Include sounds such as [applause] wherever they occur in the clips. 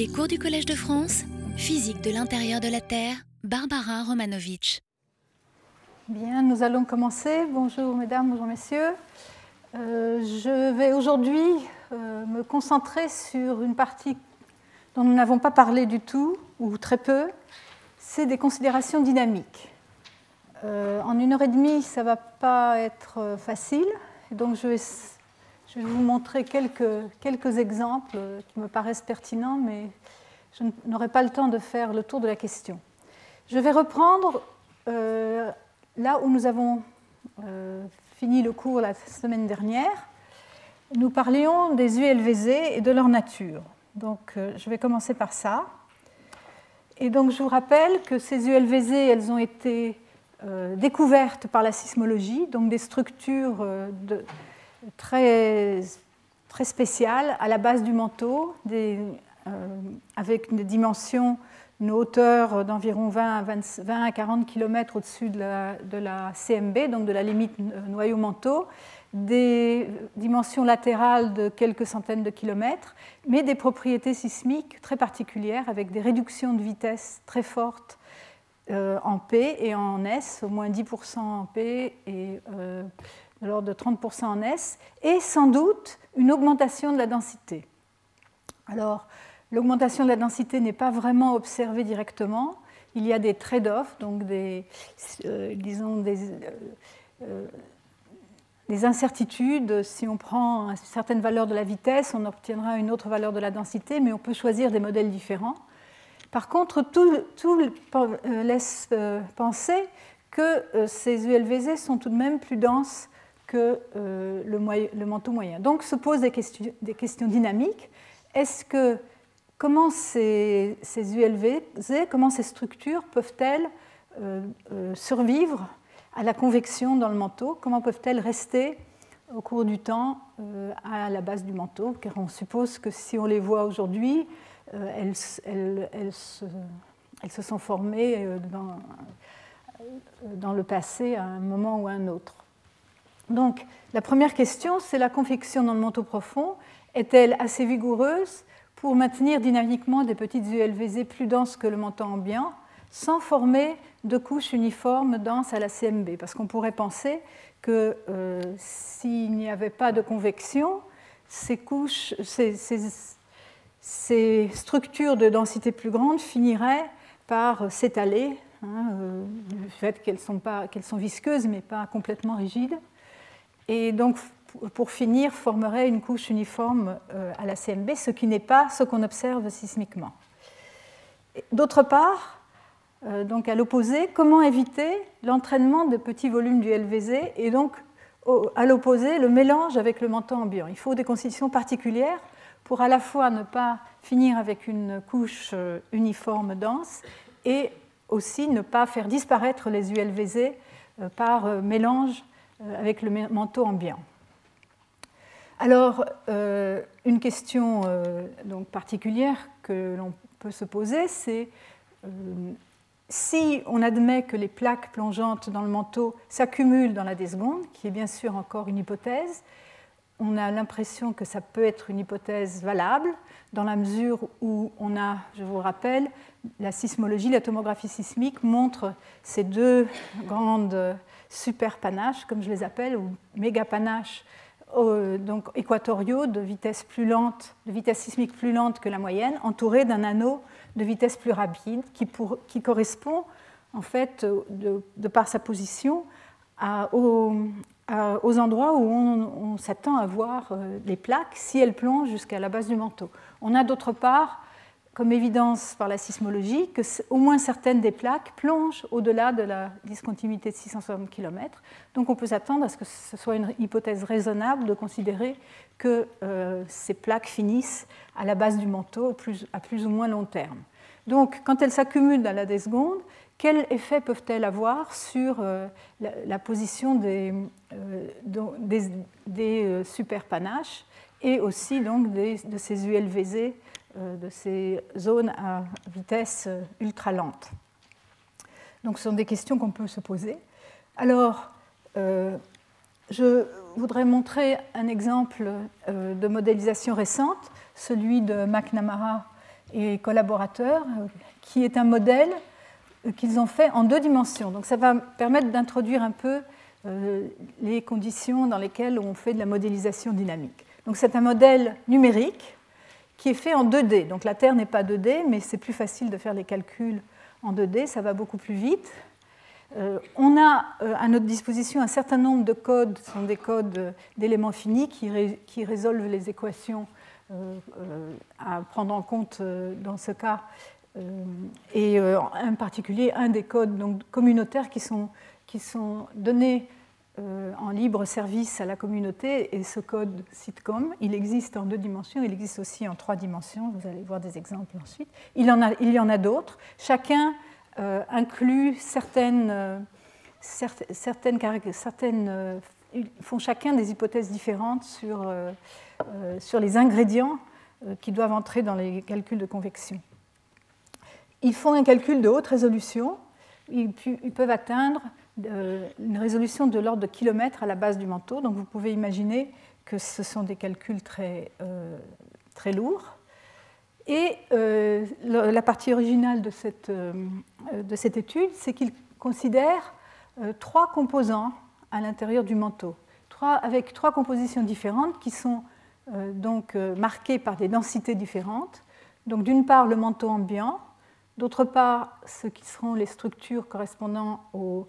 Les cours du Collège de France, physique de l'intérieur de la Terre, Barbara Romanovitch. Bien, nous allons commencer. Bonjour mesdames, bonjour messieurs. Euh, je vais aujourd'hui euh, me concentrer sur une partie dont nous n'avons pas parlé du tout, ou très peu, c'est des considérations dynamiques. Euh, en une heure et demie, ça ne va pas être facile, donc je vais je vais vous montrer quelques, quelques exemples qui me paraissent pertinents, mais je n'aurai pas le temps de faire le tour de la question. Je vais reprendre euh, là où nous avons euh, fini le cours la semaine dernière. Nous parlions des ULVZ et de leur nature. Donc euh, je vais commencer par ça. Et donc je vous rappelle que ces ULVZ, elles ont été découvertes par la sismologie, donc des structures de, très, très spéciale à la base du manteau, euh, avec des dimensions, une hauteur d'environ 20 à, 20 à 40 km au-dessus de la, CMB, donc de la limite noyau-manteau, des dimensions latérales de quelques centaines de kilomètres, mais des propriétés sismiques très particulières avec des réductions de vitesse très fortes euh, en P et en S, au moins 10% en P et euh, de l'ordre de 30% en S, et sans doute une augmentation de la densité. Alors, l'augmentation de la densité n'est pas vraiment observée directement. Il y a des trade-offs, donc des, euh, disons euh, euh, des, incertitudes. Si on prend une certaine valeur de la vitesse, on obtiendra une autre valeur de la densité, mais on peut choisir des modèles différents. Par contre, tout, tout laisse penser que ces ULVZ sont tout de même plus denses que euh, le, manteau moyen. Donc se posent des questions, dynamiques. Est-ce que comment ces, ces, ULVZ, comment ces structures peuvent-elles euh, euh, survivre à la convection dans le manteau? Comment peuvent-elles rester au cours du temps à la base du manteau? Car on suppose que si on les voit aujourd'hui, elles, se, sont formées dans, dans le passé à un moment ou à un autre. Donc, la première question, c'est la convection dans le manteau profond. Est-elle assez vigoureuse pour maintenir dynamiquement des petites ULVZ plus denses que le manteau ambiant sans former de couches uniformes denses à la CMB Parce qu'on pourrait penser que euh, s'il n'y avait pas de convection, ces, couches, ces, structures de densité plus grande finiraient par s'étaler, hein, euh, du fait qu'elles sont, sont visqueuses mais pas complètement rigides et donc pour finir formerait une couche uniforme euh, à la CMB, ce qui n'est pas ce qu'on observe sismiquement. D'autre part, euh, donc à l'opposé, comment éviter l'entraînement de petits volumes du LVZ et donc à l'opposé le mélange avec le manteau ambiant? Il faut des conditions particulières pour à la fois ne pas finir avec une couche euh, uniforme dense et aussi ne pas faire disparaître les ULVZ par mélange avec le manteau ambiant. Alors, euh, une question euh, donc particulière que l'on peut se poser, c'est si on admet que les plaques plongeantes dans le manteau s'accumulent dans la desseconde, qui est bien sûr encore une hypothèse, on a l'impression que ça peut être une hypothèse valable dans la mesure où on a, je vous rappelle, la sismologie, la tomographie sismique montre ces deux grandes super panaches, comme je les appelle, ou méga panaches donc équatoriaux de vitesse plus lente, de vitesse sismique plus lente que la moyenne, entourés d'un anneau de vitesse plus rapide qui, pour, qui correspond en fait de, par sa position aux, endroits où on, s'attend à voir euh, les plaques si elles plongent jusqu'à la base du manteau. On a d'autre part comme évidence par la sismologie que au moins certaines des plaques plongent au-delà de la discontinuité de 660 km. Donc on peut s'attendre à ce que ce soit une hypothèse raisonnable de considérer que euh, ces plaques finissent à la base du manteau à plus ou moins long terme. Donc quand elles s'accumulent dans la secondes, quel effet peuvent-elles avoir sur euh, la, position des, euh, des, des superpanaches et aussi donc de ces ULVZ euh, de ces zones à vitesse euh, ultra lente. Donc ce sont des questions qu'on peut se poser. Alors, euh, je voudrais montrer un exemple de modélisation récente, celui de McNamara et collaborateurs, qui est un modèle qu'ils ont fait en deux dimensions. Donc ça va permettre d'introduire un peu les conditions dans lesquelles on fait de la modélisation dynamique. Donc c'est un modèle numérique qui est fait en 2D. Donc la Terre n'est pas 2D, mais c'est plus facile de faire les calculs en 2D, ça va beaucoup plus vite. Euh, on a euh, à notre disposition un certain nombre de codes, ce sont des codes euh, d'éléments finis qui, résolvent les équations à prendre en compte dans ce cas, et en particulier un des codes donc, communautaires qui sont, qui sont donnés en libre service à la communauté, et ce code sitcom, il existe en deux dimensions, il existe aussi en trois dimensions, vous allez voir des exemples ensuite. Il, en a, il y en a d'autres. Chacun euh, inclut certaines, euh, certaines, certaines euh, font chacun des hypothèses différentes sur, sur les ingrédients qui doivent entrer dans les calculs de convection. Ils font un calcul de haute résolution. Ils, peuvent atteindre une résolution de l'ordre de kilomètres à la base du manteau. Donc vous pouvez imaginer que ce sont des calculs très, très lourds. Et euh, la partie originale de cette, euh, de cette étude, c'est qu'il considère euh, trois composants à l'intérieur du manteau, trois, avec trois compositions différentes qui sont donc marquées par des densités différentes. Donc d'une part le manteau ambiant, d'autre part ce qui seront les structures correspondant au,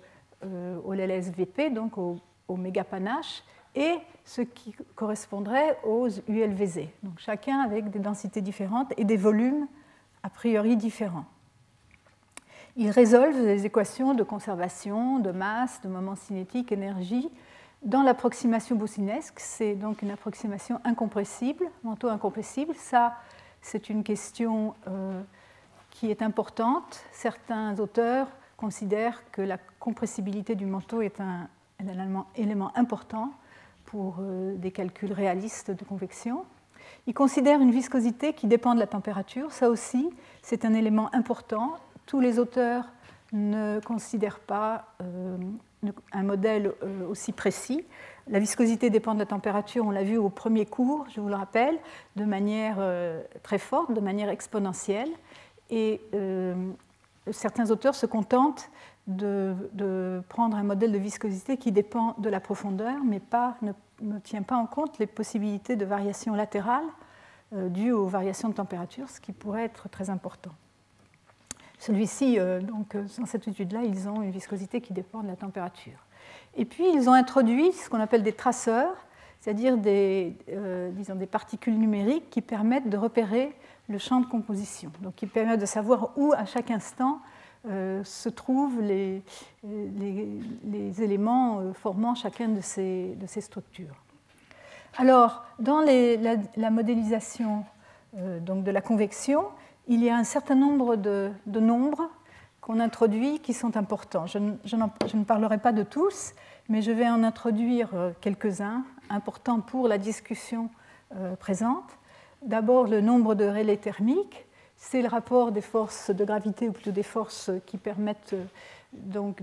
au LSVP, donc au, au mégapanache, et ce qui correspondrait aux ULVZ. Donc chacun avec des densités différentes et des volumes a priori différents. Ils résolvent les équations de conservation, de masse, de moment cinétique, énergie dans l'approximation boussinesque. C'est donc une approximation incompressible, manteau incompressible. Ça, c'est une question euh, qui est importante. Certains auteurs considèrent que la compressibilité du manteau est un élément important pour euh, des calculs réalistes de convection. Il considère une viscosité qui dépend de la température. Ça aussi, c'est un élément important. Tous les auteurs ne considèrent pas euh, un modèle euh, aussi précis. La viscosité dépend de la température, on l'a vu au premier cours, je vous le rappelle, de manière très forte, de manière exponentielle. Et certains auteurs se contentent de, prendre un modèle de viscosité qui dépend de la profondeur, mais ne, tient pas en compte les possibilités de variation latérale euh, dues aux variations de température, ce qui pourrait être très important. Celui-ci, euh, donc, euh, dans cette étude-là, ils ont une viscosité qui dépend de la température. Et puis, ils ont introduit ce qu'on appelle des traceurs, c'est-à-dire des, disons, des particules numériques qui permettent de repérer le champ de composition, donc qui permettent de savoir où, à chaque instant, euh, se trouvent les, éléments euh, formant chacune de ces, de ces structures. Alors, dans la, modélisation euh, donc de la convection, il y a un certain nombre de, nombres qu'on introduit qui sont importants. Je, ne parlerai pas de tous, mais je vais en introduire quelques-uns importants pour la discussion présente. D'abord, le nombre de relais thermiques c'est le rapport des forces de gravité, ou plutôt des forces qui permettent euh, donc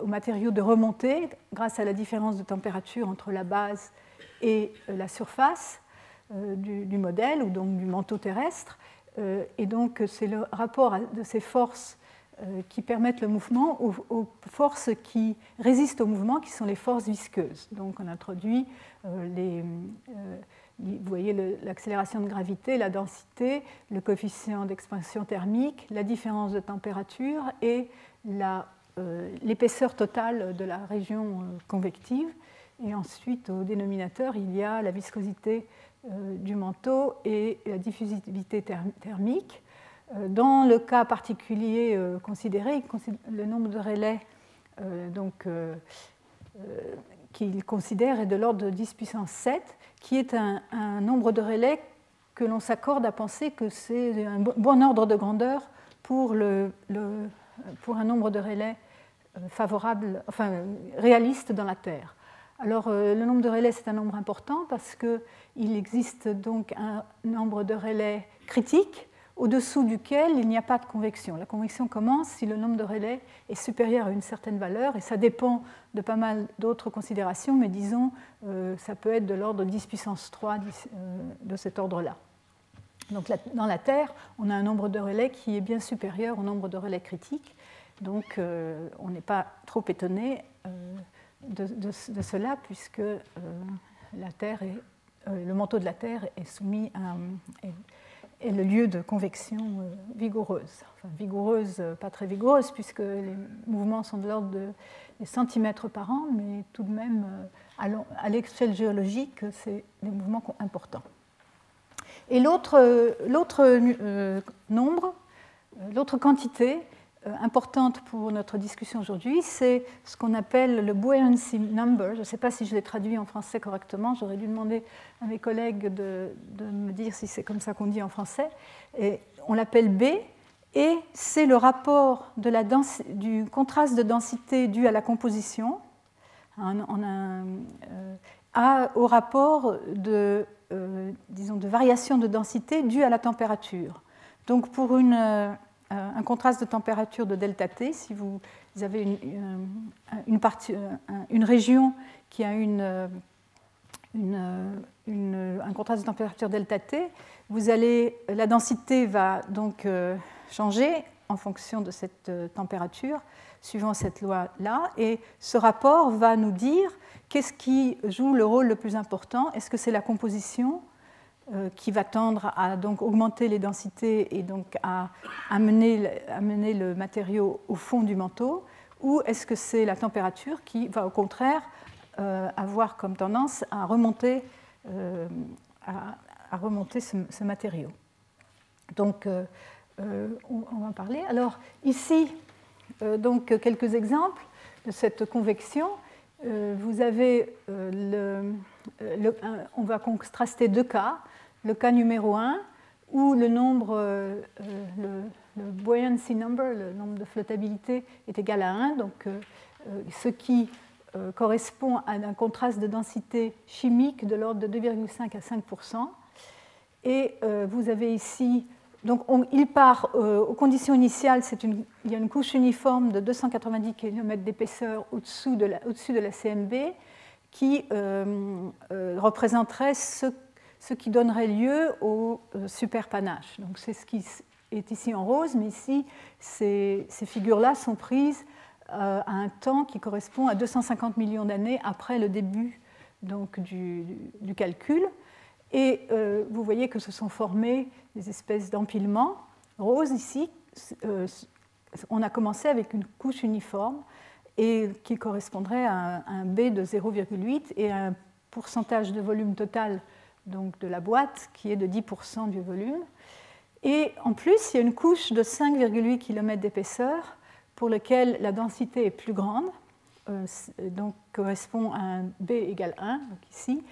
aux matériaux de remonter grâce à la différence de température entre la base et euh, la surface euh, du, modèle, ou donc du manteau terrestre. Et donc c'est le rapport de ces forces qui permettent le mouvement aux, forces qui résistent au mouvement, qui sont les forces visqueuses. Donc on introduit les vous voyez l'accélération de gravité, la densité, le coefficient d'expansion thermique, la différence de température et euh, l'épaisseur totale de la région euh, convective. Et ensuite, au dénominateur, il y a la viscosité euh, du manteau et la diffusivité thermique. Dans le cas particulier considéré, le nombre de relais donc, qu'il considère est de l'ordre de 10 puissance 7 qui est un, nombre de relais que l'on s'accorde à penser que c'est un bon ordre de grandeur pour, le, pour un nombre de relais euh, favorable, enfin réaliste dans la Terre. Alors euh, le nombre de relais c'est un nombre important parce qu'il existe donc un nombre de relais critique au-dessous duquel il n'y a pas de convection. La convection commence si le nombre de relais est supérieur à une certaine valeur, et ça dépend de pas mal d'autres considérations, mais disons, euh, ça peut être de l'ordre 10 puissance 3 euh, de cet ordre-là. Donc dans la Terre, on a un nombre de relais qui est bien supérieur au nombre de relais critiques. Donc on n'est pas trop étonné de, cela, puisque la Terre le manteau de la Terre est soumis à, le lieu de convection euh, vigoureuse. Enfin, vigoureuse, euh, pas très vigoureuse, puisque les mouvements sont de l'ordre de des centimètres par an, mais tout de même, euh, à l'échelle géologique, c'est des mouvements importants. Et l'autre nombre, l'autre quantité, importante pour notre discussion aujourd'hui, c'est ce qu'on appelle le buoyancy number. Je ne sais pas si je l'ai traduit en français correctement, j'aurais dû demander à mes collègues de, me dire si c'est comme ça qu'on dit en français. On l'appelle B, et c'est le rapport de la du contraste de densité dû à la composition euh, au rapport de, euh, de variation de densité due à la température. Donc pour une euh, un contraste de température de delta T. Si vous avez une, euh, une région qui a un contraste de température delta T, la densité va donc euh, changer en fonction de cette température, suivant cette loi-là. Et ce rapport va nous dire qu'est-ce qui joue le rôle le plus important. Est-ce que c'est la composition euh, qui va tendre à donc augmenter les densités et donc à amener, le matériau au fond du manteau, ou est-ce que c'est la température qui va au contraire euh, avoir comme tendance à remonter, euh, à, remonter ce, matériau Donc, on, va parler. Alors, ici, donc, quelques exemples de cette convection. vous avez le, on va contraster deux cas le cas numéro 1, où le nombre, euh, euh, le, buoyancy number, le nombre de flottabilité, est égal à 1, donc euh, ce qui correspond à un contraste de densité chimique de l'ordre de 2,5 à 5% Et vous avez ici, donc il part aux conditions initiales, une, il y a une couche uniforme de 290 km d'épaisseur au-dessus de, la, au de la CMB qui représenterait ce ce qui donnerait lieu au euh, superpanache. Donc c'est ce qui est ici en rose, mais ici, ces, figures-là sont prises euh, à un temps qui correspond à 250 millions d'années après le début donc, du, calcul. Et euh, vous voyez que se sont formés des espèces d'empilements. Rose ici, on a commencé avec une couche uniforme et qui correspondrait à un, B de 0,8 et un pourcentage de volume total donc de la boîte, qui est de 10% du volume. Et en plus, il y a une couche de 5,8 km d'épaisseur pour laquelle la densité est plus grande, euh, donc correspond à un B égale 1, donc ici,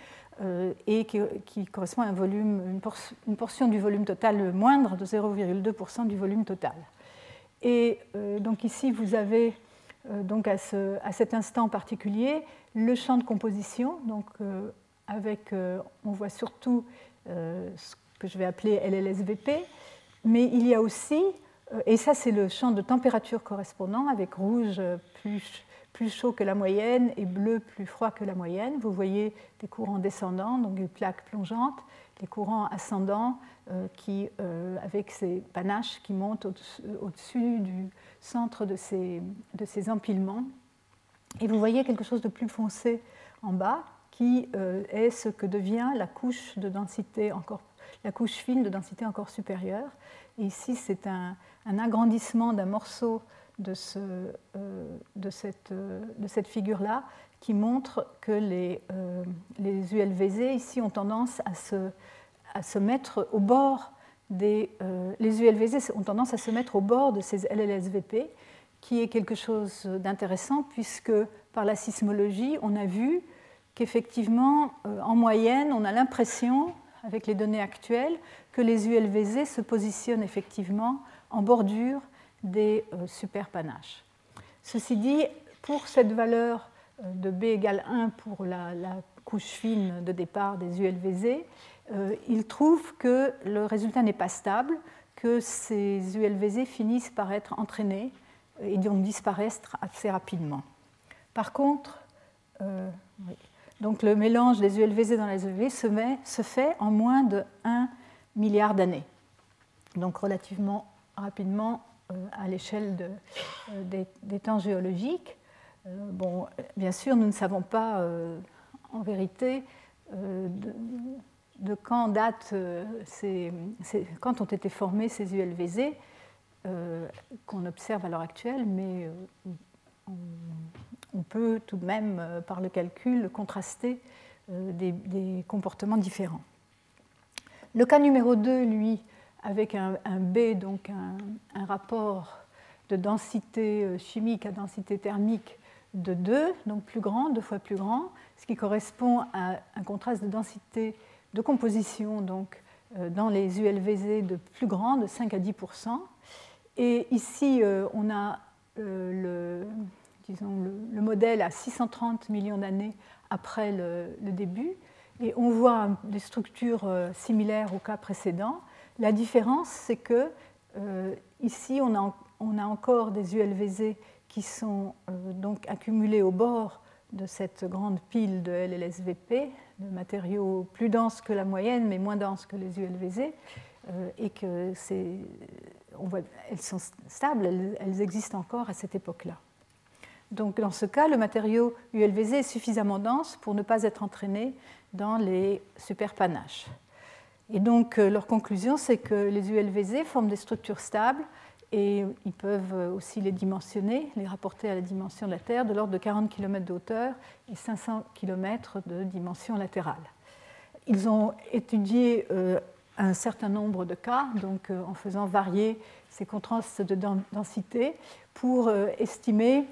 euh, et qui, correspond à un volume, une, portion du volume total moindre de 0,2% du volume total. Et euh, donc ici, vous avez donc à, à, cet instant particulier le champ de composition, donc avec, euh, on voit surtout euh, ce que je vais appeler LLSVP, mais il y a aussi, euh, et ça c'est le champ de température correspondant, avec rouge plus, chaud que la moyenne et bleu plus froid que la moyenne. Vous voyez des courants descendants, donc des plaques plongeantes, les courants ascendants qui, avec ces panaches qui montent au-dessus du centre de ces empilements. Et vous voyez quelque chose de plus foncé en bas, qui euh, est ce que devient la couche de densité encore, la couche fine de densité encore supérieure. Ici, c'est un, agrandissement d'un morceau de, ce, euh, de cette, euh, de cette figure-là qui montre que les, les ULVZ ici ont tendance à se, à se mettre au bord des, les ULVZ ont tendance à se mettre au bord de ces LLSVP, qui est quelque chose d'intéressant puisque par la sismologie, on a vu qu'effectivement, euh, en moyenne, on a l'impression, avec les données actuelles, que les ULVZ se positionnent effectivement en bordure des euh, superpanaches. Ceci dit, pour cette valeur euh, de B égale 1 pour la, couche fine de départ des ULVZ, il trouve que le résultat n'est pas stable, que ces ULVZ finissent par être entraînés et donc disparaître assez rapidement. Par contre, donc le mélange des ULVZ dans les UV se, fait en moins de 1 milliards d'années. Donc relativement rapidement à l'échelle des, temps géologiques. Bon, bien sûr, nous ne savons pas en vérité de, quand date quand ont été formés ces ULVZ qu'on observe à l'heure actuelle, mais on peut tout de même, euh, par le calcul, contraster euh, des, comportements différents. Le cas numéro 2, lui, avec un, B, donc un, rapport de densité euh, chimique à densité thermique de 2, donc plus grand, deux fois plus grand, ce qui correspond à un contraste de densité de composition donc, dans les ULVZ de plus grand, de 5 à 10% Et ici, on a le, disons, le, modèle à 630 millions d'années après le, début, et on voit des structures euh, similaires au cas précédent. La différence, c'est que euh, ici, on a, encore des ULVZ qui sont euh, donc accumulés au bord de cette grande pile de LLSVP, de matériaux plus denses que la moyenne, mais moins denses que les ULVZ, et que elles sont stables, elles existent encore à cette époque-là. Donc dans ce cas, le matériau ULVZ est suffisamment dense pour ne pas être entraîné dans les superpanaches. Et donc euh, leur conclusion, c'est que les ULVZ forment des structures stables et ils peuvent aussi les dimensionner, les rapporter à la dimension de la Terre de l'ordre de 40 km de hauteur et 500 km de dimension latérale. Ils ont étudié euh, un certain nombre de cas, donc euh, en faisant varier ces contrastes de densité pour estimer euh,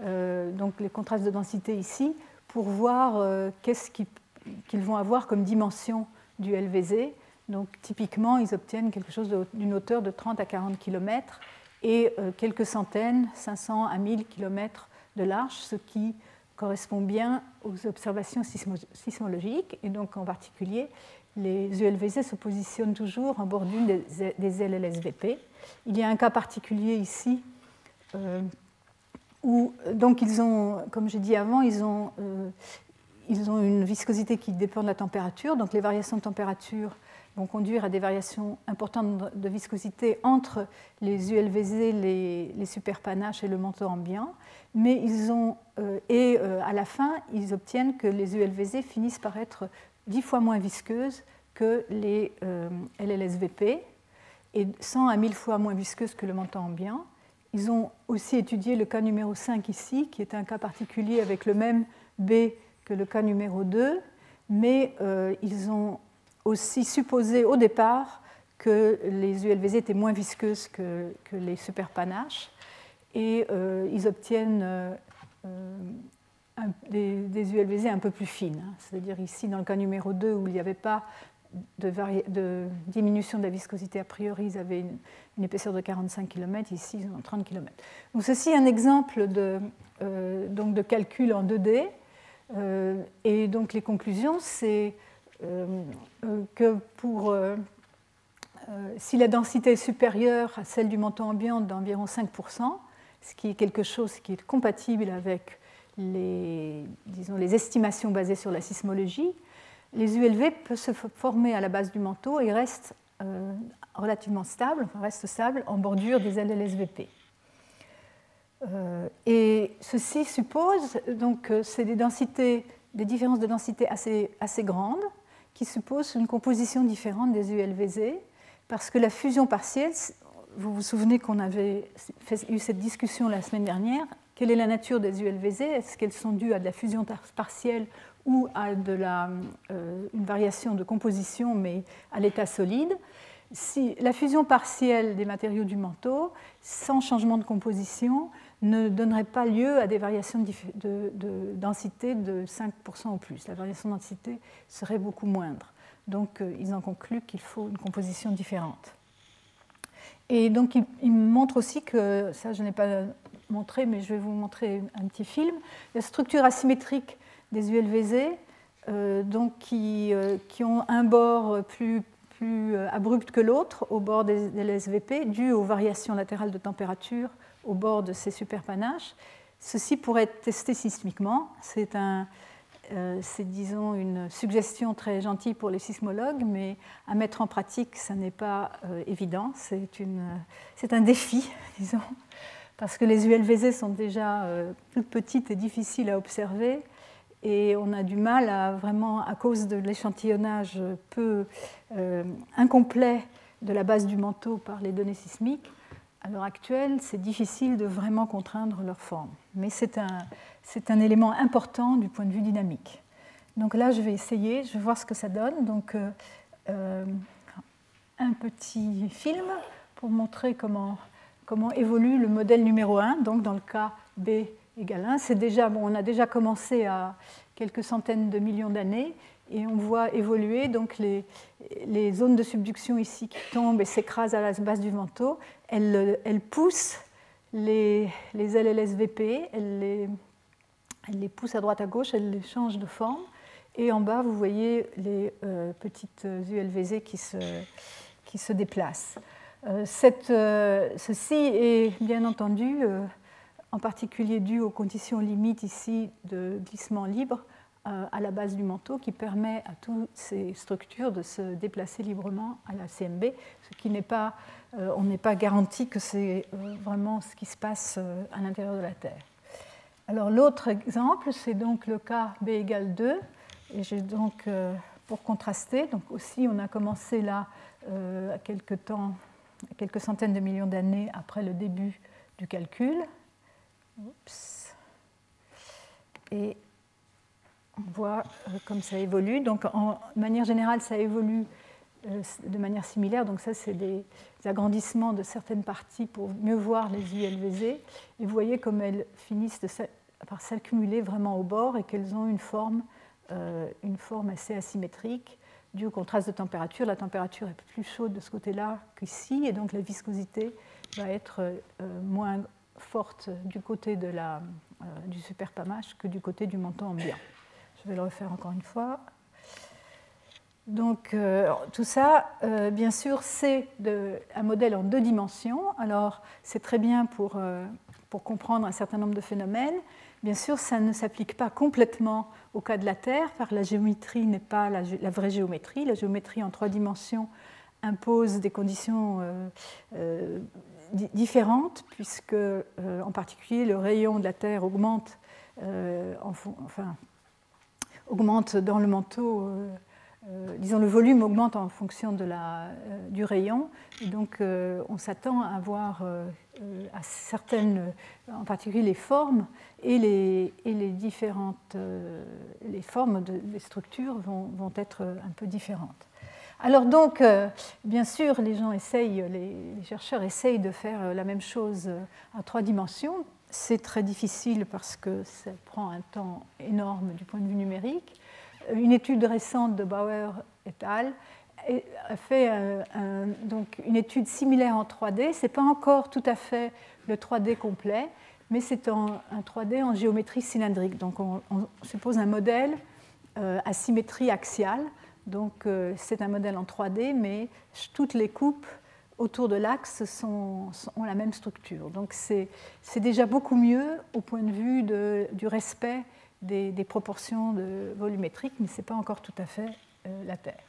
donc les contrastes de densité ici, pour voir euh, qu'est-ce qu'ils vont avoir comme dimension du LVZ. Donc typiquement, ils obtiennent quelque chose d'une hauteur de 30 à 40 km et euh, quelques centaines, 500 à 1000 km de large, ce qui correspond bien aux observations sismologiques. Et donc en particulier, les ULVZ se positionnent toujours en bordure des, des LLSVP. Il y a un cas particulier ici donc ils ont, comme j'ai dit avant, ils ont, euh, ils ont une viscosité qui dépend de la température. Donc les variations de température vont conduire à des variations importantes de viscosité entre les ULVZ, les, les superpanaches et le manteau ambiant. Mais ils ont, euh, et euh, à la fin, ils obtiennent que les ULVZ finissent par être dix fois moins visqueuses que les LLSVP et 100 à 1000 fois moins visqueuses que le manteau ambiant. Ils ont aussi étudié le cas numéro 5 ici, qui est un cas particulier avec le même B que le cas numéro 2, mais euh, ils ont aussi supposé au départ que les ULVZ étaient moins visqueuses que, les superpanaches, et euh, ils obtiennent euh, des, ULVZ un peu plus fines. C'est-à-dire ici, dans le cas numéro 2, où il n'y avait pas de, diminution de la viscosité a priori, ils avaient une, épaisseur de 45 km, ici ils ont 30 km. Donc ceci est un exemple de, euh, donc de calcul en 2D. Euh, et donc les conclusions, c'est euh, que pour, si la densité est supérieure à celle du manteau ambiant d'environ 5%, ce qui est quelque chose qui est compatible avec les, disons, les estimations basées sur la sismologie, les ULV peuvent se former à la base du manteau et restent euh, relativement stables, restent stables en bordure des LLSVP. Euh, et ceci suppose, donc euh, c'est des densités, des différences de densité assez, assez grandes, qui supposent une composition différente des ULVZ, parce que la fusion partielle, vous vous souvenez qu'on avait eu cette discussion la semaine dernière, quelle est la nature des ULVZ Est-ce qu'elles sont dues à de la fusion partielle ou à euh, une variation de composition, mais à l'état solide. Si la fusion partielle des matériaux du manteau, sans changement de composition, ne donnerait pas lieu à des variations de, densité de 5% ou plus. La variation de densité serait beaucoup moindre. Donc euh, ils en concluent qu'il faut une composition différente. Et donc ils, montrent aussi que, ça je n'ai pas montré, mais je vais vous montrer un petit film, la structure asymétrique des ULVZ, euh, donc qui, euh, qui, ont un bord plus, plus euh, abrupt que l'autre au bord des, SVP, dû aux variations latérales de température au bord de ces superpanaches. Ceci pourrait être testé sismiquement. C'est un, c'est, disons, une suggestion très gentille pour les sismologues, mais à mettre en pratique, ça n'est pas évident. C'est, une, c'est un défi, [laughs] disons, parce que les ULVZ sont déjà toutes petites et difficiles à observer, et on a du mal à vraiment, à cause de l'échantillonnage peu incomplet de la base du manteau par les données sismiques, à l'heure actuelle, c'est difficile de vraiment contraindre leur forme. Mais c'est un, c'est un élément important du point de vue dynamique. Donc là, je vais essayer, je vais voir ce que ça donne. Donc, euh, euh, un petit film pour montrer comment, comment évolue le modèle numéro 1, donc dans le cas B égale 1. C'est déjà, bon, on a déjà commencé à quelques centaines de millions d'années et on voit évoluer donc les, zones de subduction ici qui tombent et s'écrasent à la base du manteau. Elles, elles poussent les, LLSVP, elles les elle les pousse à droite à gauche, elle les change de forme. Et en bas, vous voyez les euh, petites ULVZ qui se, déplacent. Euh, euh, ceci est bien entendu en particulier dû aux conditions limites ici de glissement libre à la base du manteau qui permet à toutes ces structures de se déplacer librement à la CMB, ce qui n'est pas, on n'est pas garanti que c'est vraiment ce qui se passe à l'intérieur de la Terre. Alors l'autre exemple, c'est donc le cas B égale 2. Et j'ai donc, euh, pour contraster, donc aussi on a commencé là euh, à quelques temps, quelques centaines de millions d'années après le début du calcul. Et on voit euh, comme ça évolue. Donc en manière générale, ça évolue euh, de manière similaire. Donc ça, c'est des agrandissements de certaines parties pour mieux voir les ULVZ. Et vous voyez comme elles finissent par s'accumuler vraiment au bord et qu'elles ont une forme, euh, une forme assez asymétrique due au contraste de température. La température est plus chaude de ce côté-là qu'ici, et donc la viscosité va être moins forte du côté de la, du superpamage que du côté du manteau ambiant. Je vais le refaire encore une fois. Donc euh, tout ça, euh, bien sûr, c'est un modèle en deux dimensions. Alors c'est très bien pour, euh, pour, comprendre un certain nombre de phénomènes. Bien sûr, ça ne s'applique pas complètement au cas de la Terre, car la géométrie n'est pas la, la, vraie géométrie. La géométrie en trois dimensions impose des conditions différentes, puisque en particulier le rayon de la Terre augmente, enfin, augmente dans le manteau euh, disons, le volume augmente en fonction de la, euh, du rayon. Et donc, euh, on s'attend à avoir à certaines, en particulier les formes et les, et les différentes les formes des structures vont, vont, être un peu différentes. Alors donc, bien sûr, les gens essayent, les, chercheurs essayent de faire la même chose à trois dimensions. C'est très difficile parce que ça prend un temps énorme du point de vue numérique une étude récente de Bauer et al. a fait donc une étude similaire en 3D. Ce n'est pas encore tout à fait le 3D complet, mais c'est un 3D en géométrie cylindrique. Donc on, suppose un modèle euh, à symétrie axiale. Donc euh, c'est un modèle en 3D, mais toutes les coupes autour de l'axe ont la même structure. Donc c'est déjà beaucoup mieux au point de vue du respect des, proportions volumétriques, mais ce n'est pas encore tout à fait euh, la Terre.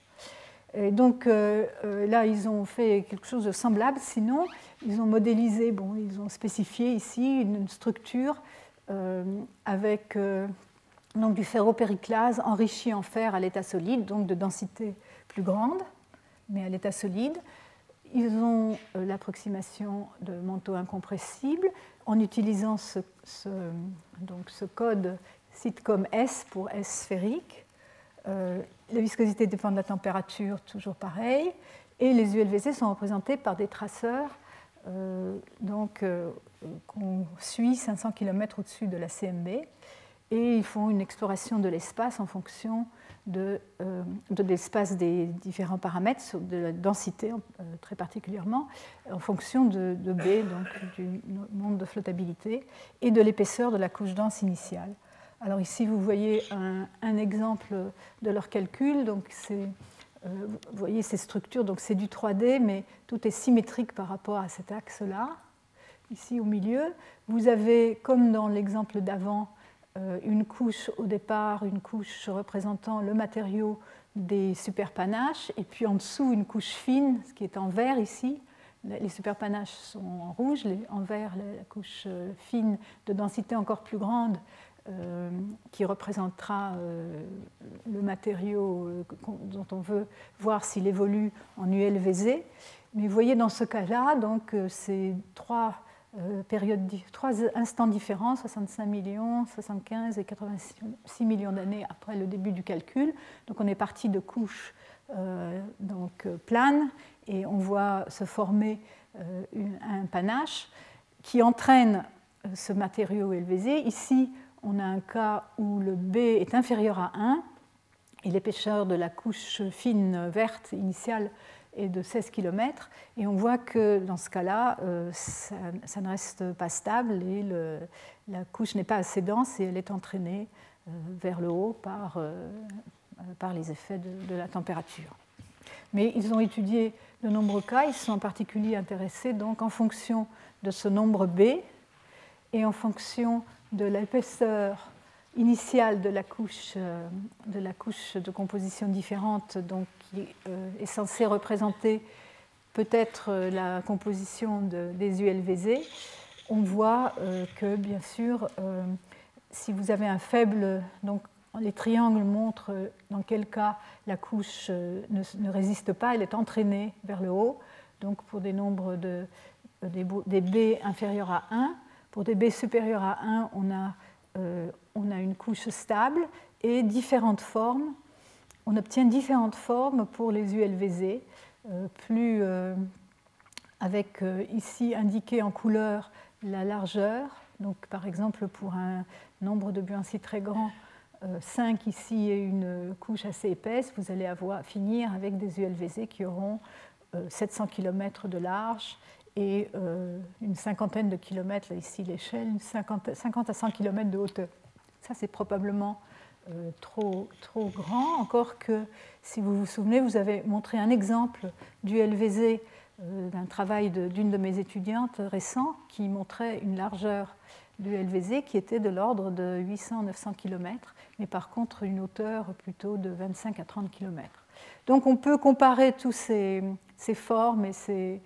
Donc euh, là, ils ont fait quelque chose de semblable, sinon ils ont modélisé, bon, ils ont spécifié ici une structure avec donc, du ferropériclase enrichi en fer à l'état solide, donc de densité plus grande, mais à l'état solide. Ils ont l'approximation de manteau incompressible en utilisant ce, donc ce code cite comme S pour S sphérique. Euh, la viscosité dépend de la température, toujours pareil. Et les ULVC sont représentés par des traceurs euh, donc, euh, qu'on suit 500 km au-dessus de la CMB. Et ils font une exploration de l'espace en fonction de, de l'espace des différents paramètres, de la densité très particulièrement, en fonction de, de B, donc du monde de flottabilité, et de l'épaisseur de la couche dense initiale. Alors ici, vous voyez un, exemple de leur calcul. Donc euh, vous voyez ces structures, donc c'est du 3D, mais tout est symétrique par rapport à cet axe-là. Ici au milieu, vous avez, comme dans l'exemple d'avant, une couche au départ, une couche représentant le matériau des superpanaches, et puis en dessous une couche fine, ce qui est en vert ici. Les superpanaches sont en rouge, en vert la couche fine de densité encore plus grande euh, qui représentera euh, le matériau euh, dont on veut voir s'il évolue en ULVZ. Mais vous voyez dans ce cas-là, donc ces trois périodes, trois instants différents, 65 millions, 75 et 86 millions d'années après le début du calcul. Donc on est parti de couches donc planes et on voit se former un panache qui entraîne ce matériau LVZ. Ici, on a un cas où le B est inférieur à 1 et l'épaisseur de la couche fine verte initiale est de 16 km. Et on voit que dans ce cas-là, euh, ça, ne reste pas stable et la couche n'est pas assez dense et elle est entraînée euh, vers le haut par, euh, les effets de, de, la température. Mais ils ont étudié de nombreux cas, ils sont en particulier intéressés donc en fonction de ce nombre B et en fonction de l'épaisseur initiale de la couche euh, de, la couche de composition différente, donc qui euh, est censée représenter peut-être euh, la composition des ULVZ, on voit que bien sûr, si vous avez un faible, donc les triangles montrent dans quel cas la couche ne, résiste pas, elle est entraînée vers le haut. Donc pour des nombres de, des, des B inférieurs à 1, pour des B supérieurs à 1, on a, on a une couche stable et différentes formes. On obtient différentes formes pour les ULVZ, euh, plus euh, avec ici indiqué en couleur la largeur. Donc, par exemple, pour un nombre de Buancy très grand, 5 ici et une couche assez épaisse, vous allez avoir, finir avec des ULVZ qui auront 700 km de large et euh, une cinquantaine de kilomètres, ici l'échelle, 50, 50, à 100 kilomètres de hauteur. Ça, c'est probablement euh, trop, trop grand, encore que, si vous vous souvenez, vous avez montré un exemple du LVZ euh, d'un travail d'une de, mes étudiantes récent qui montrait une largeur du LVZ qui était de l'ordre de 800-900 km, mais par contre une hauteur plutôt de 25 à 30 km. Donc on peut comparer tous ces, ces formes et ces,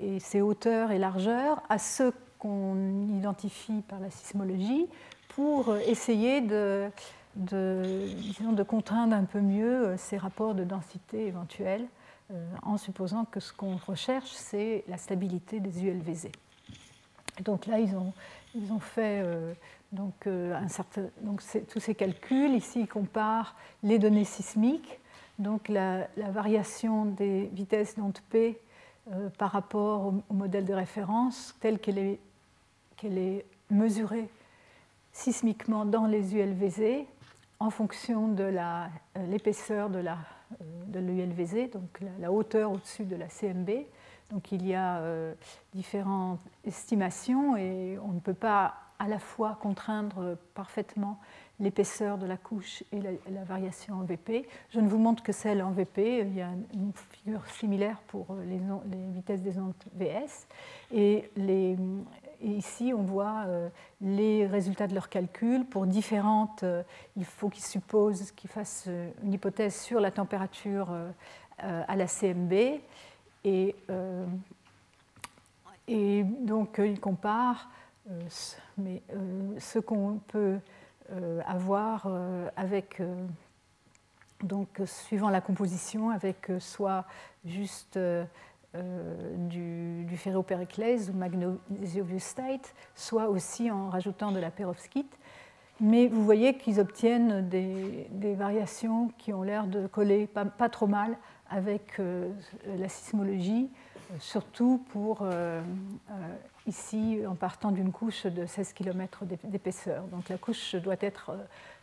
et ses hauteurs et largeurs à ceux qu'on identifie par la sismologie pour essayer de, de, contraindre un peu mieux euh, ces rapports de densité éventuels euh, en supposant que ce qu'on recherche, c'est la stabilité des ULVZ. Donc là, ils ont, ils ont fait euh, donc, un certain, donc tous ces calculs. Ici, ils comparent les données sismiques, donc la, la variation des vitesses d'onde P euh, par rapport au, modèle de référence tel qu'elle est, mesurée sismiquement dans les ULVZ en fonction de euh, l'épaisseur de l'ULVZ, euh, donc la, hauteur au-dessus de la CMB. Donc il y a différentes estimations et on ne peut pas à la fois contraindre parfaitement l'épaisseur de la couche et la, variation en VP. Je ne vous montre que celle en VP, figure similaire pour les, les vitesses des ondes VS. Et, les, ici, on voit euh, les résultats de leurs calculs pour différentes. Euh, il faut qu'ils supposent qu'ils fassent euh, une hypothèse sur la température à la CMB. Et, et donc, ils comparent ce qu'on peut euh, avoir euh, avec, euh, donc suivant la composition, avec soit juste du, du ferropériclèse ou magnesiovustate, soit aussi en rajoutant de la perovskite. Mais vous voyez qu'ils obtiennent des, variations qui ont l'air de coller pas, trop mal avec la sismologie, surtout pour ici en partant d'une couche de 16 km d'épaisseur. Donc la couche doit être euh,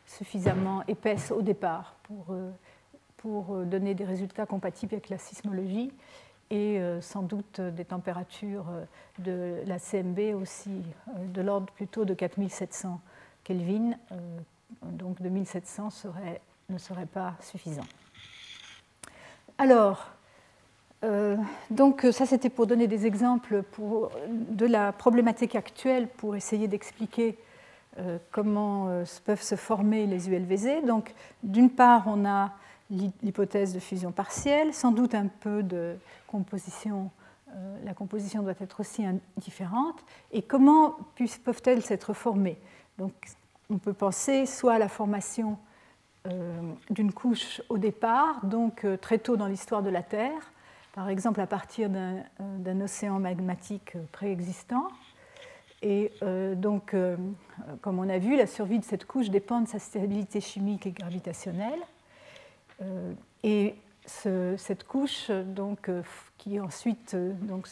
suffisamment épaisse au départ pour, euh, pour euh, donner des résultats compatibles avec la sismologie et sans doute des températures de la CMB aussi de l'ordre plutôt de 4700 Kelvin. Donc 2700 serait, ne serait pas suffisant. Alors, euh, donc ça c'était pour donner des exemples pour, de la problématique actuelle pour essayer d'expliquer comment peuvent se former les ULVZ. Donc, d'une part, on a l'hypothèse de fusion partielle, sans doute un peu de composition la composition doit être aussi différente, et comment peuvent-elles s'être formées? Donc, on peut penser soit à la formation euh, d'une couche au départ, donc euh, très tôt dans l'histoire de la Terre, par exemple à partir d'un euh, océan magmatique préexistant. Et donc, comme on a vu, la survie de cette couche dépend de sa stabilité chimique et gravitationnelle. et cette couche, donc, qui ensuite, donc,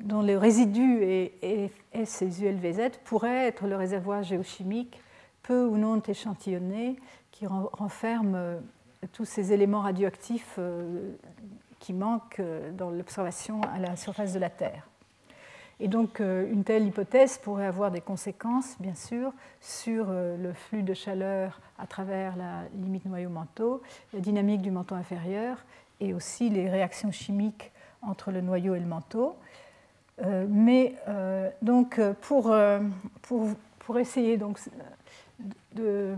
dont le résidu est, est, ces ULVZ, pourrait être le réservoir géochimique peu ou non échantillonné qui renferme euh, tous ces éléments radioactifs euh, qui manquent euh, dans l'observation à la surface de la Terre. Et donc une telle hypothèse pourrait avoir des conséquences, bien sûr, sur le flux de chaleur à travers la limite noyau-manteau, la dynamique du manteau inférieur et aussi les réactions chimiques entre le noyau et le manteau. mais donc pour, pour, pour, essayer donc, de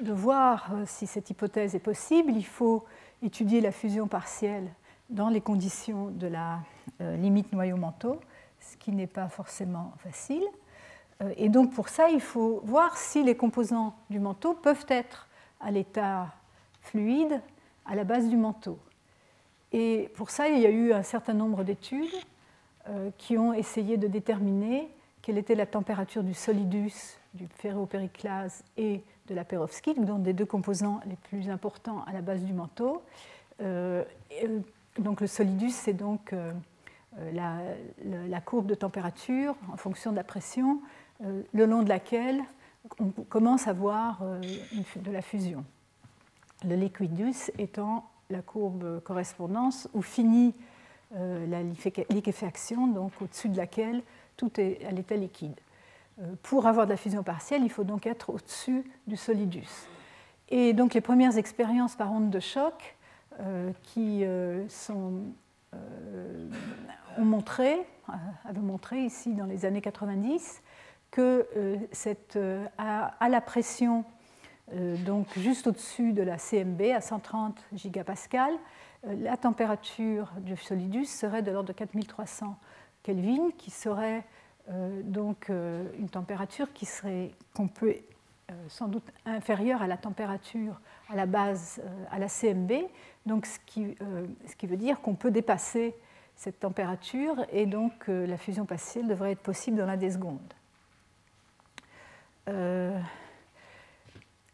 de voir euh, si cette hypothèse est possible, il faut étudier la fusion partielle dans les conditions de la euh, limite noyau-manteau, ce qui n'est pas forcément facile. Euh, et donc pour ça, il faut voir si les composants du manteau peuvent être à l'état fluide à la base du manteau. Et pour ça, il y a eu un certain nombre d'études qui ont essayé de déterminer quelle était la température du solidus, du ferropériclase et de la perovskite, donc des deux composants les plus importants à la base du manteau. Euh, euh, donc le solidus, c'est donc euh, la, courbe de température en fonction de la pression, le long de laquelle on commence à voir de la fusion. Le liquidus étant la courbe correspondance où finit la liquéfaction, donc au-dessus de laquelle tout est à l'état liquide. Euh, pour avoir de la fusion partielle, il faut donc être au-dessus du solidus. Et donc les premières expériences par onde de choc euh, qui euh, sont, ont montré, avaient montré ici dans les années 90 que cette, à, la pression donc juste au-dessus de la CMB à 130 gigapascal, la température du solidus serait de l'ordre de 4300 Kelvin, qui serait euh, donc euh, une température qui serait qu'on peut euh, sans doute inférieure à la température à la base, à la CMB, donc ce qui, ce qui veut dire qu'on peut dépasser cette température et donc la fusion partielle devrait être possible dans la des secondes.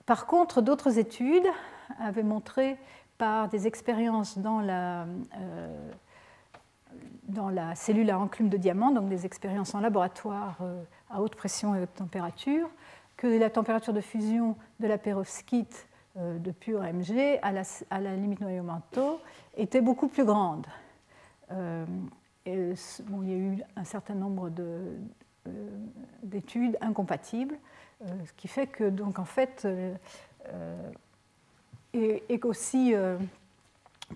par contre, d'autres études avaient montré par des expériences dans la cellule à enclume de diamant, donc des expériences en laboratoire euh, à haute pression et haute température, que la température de fusion de la perovskite euh, de pur Mg à la, limite noyau-manteau était beaucoup plus grande. Euh, bon, il y a eu un certain nombre d'études incompatibles, ce qui fait que, donc, en fait, et, qu'aussi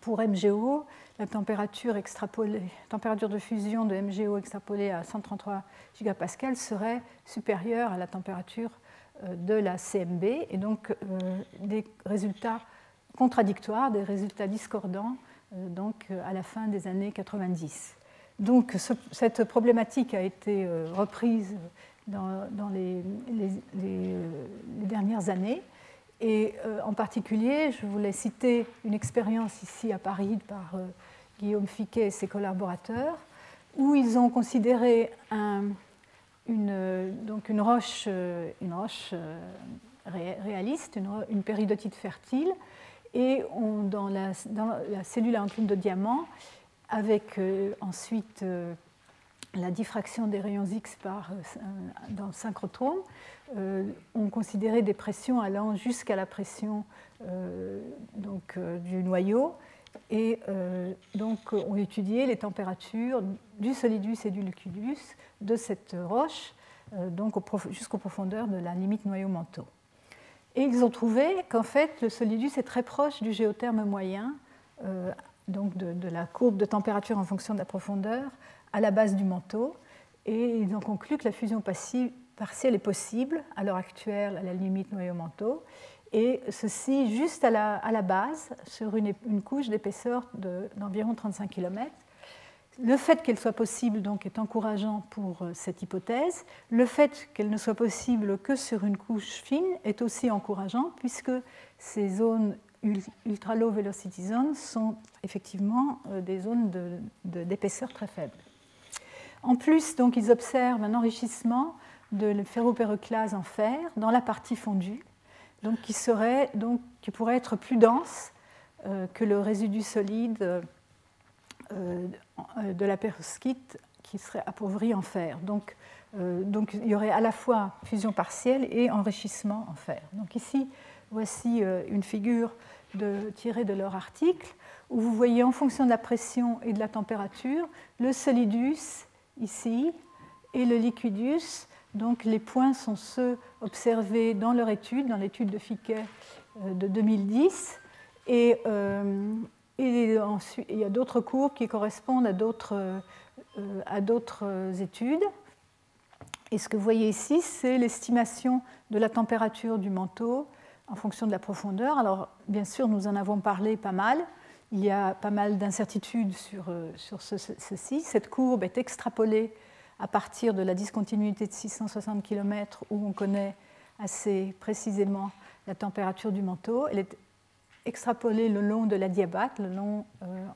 pour MGO, la température, extrapolée, température de fusion de MGO extrapolée à 133 gigapascal serait supérieure à la température euh, de la CMB, et donc euh, des résultats contradictoires, des résultats discordants euh, donc, à la fin des années 90. Donc cette problématique a été reprise dans, les, dernières années et euh, en particulier, je voulais citer une expérience ici à Paris par euh, Guillaume Fiquet et ses collaborateurs, où ils ont considéré une, donc une roche, une roche réaliste, une, péridotite fertile, et dans, la, cellule à enclume de diamant, avec euh, ensuite la diffraction des rayons X par, dans le synchrotron, euh, ont considéré des pressions allant jusqu'à la pression euh, donc, euh, du noyau et donc ont étudié les températures du solidus et du liquidus de cette roche donc jusqu'aux profondeurs de la limite noyau-manteau. Et ils ont trouvé qu'en fait le solidus est très proche du géotherme moyen, donc de, de, la courbe de température en fonction de la profondeur à la base du manteau, et ils ont conclu que la fusion passive partielle est possible à l'heure actuelle à la limite noyau-manteau, et ceci juste à la, base, sur une, couche d'épaisseur d'environ 35 km. Le fait qu'elle soit possible donc, est encourageant pour euh, cette hypothèse. Le fait qu'elle ne soit possible que sur une couche fine est aussi encourageant, puisque ces zones ultra low velocity zones sont effectivement euh, des zones d'épaisseur très faible. En plus, donc, ils observent un enrichissement de ferropéroclase en fer dans la partie fondue, donc qui, serait, donc, qui pourrait être plus dense euh, que le résidu solide euh, de la perovskite qui serait appauvrie en fer. Donc, donc, il y aurait à la fois fusion partielle et enrichissement en fer. Donc ici, voici une figure tirée de leur article où vous voyez en fonction de la pression et de la température le solidus ici et le liquidus. Donc les points sont ceux observés dans leur étude, dans l'étude de Fiquet euh, de 2010. Et, euh, il y a d'autres courbes qui correspondent à d'autres, euh, à d'autres études. Et ce que vous voyez ici, c'est l'estimation de la température du manteau en fonction de la profondeur. Alors, bien sûr, nous en avons parlé pas mal. Il y a pas mal d'incertitudes sur, sur ceci. Cette courbe est extrapolée à partir de la discontinuité de 660 km où on connaît assez précisément la température du manteau. Elle est extrapolée le long de la diabate, le long euh,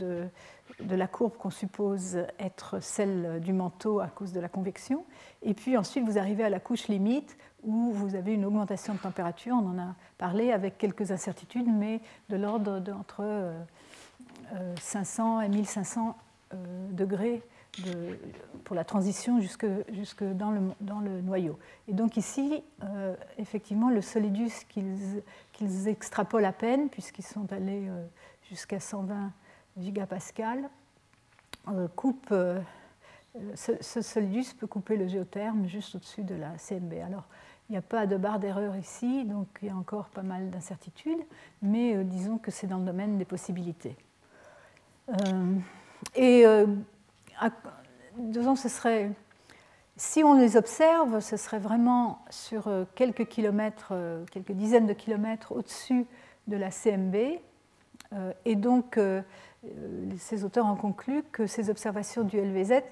euh, de, la courbe qu'on suppose être celle du manteau à cause de la convection. Et puis ensuite, vous arrivez à la couche limite où vous avez une augmentation de température, on en a parlé avec quelques incertitudes, mais de l'ordre d'entre 500 euh, et 1500 euh, degrés pour la transition jusque, jusque dans, le, dans, le, noyau. Et donc ici, effectivement, le solidus qu'ils extrapolent à peine, puisqu'ils sont allés jusqu'à 120 gigapascal, coupe ce, ce, solidus peut couper le géotherme juste au-dessus de la CMB. Alors, il n'y a pas de barre d'erreur ici, donc il y a encore pas mal d'incertitudes, mais euh, disons que c'est dans le domaine des possibilités. Euh, et euh, si on les observe, ce serait vraiment sur quelques kilomètres, quelques dizaines de kilomètres au-dessus de la CMB. et donc, ces auteurs ont conclu que ces observations du LVZ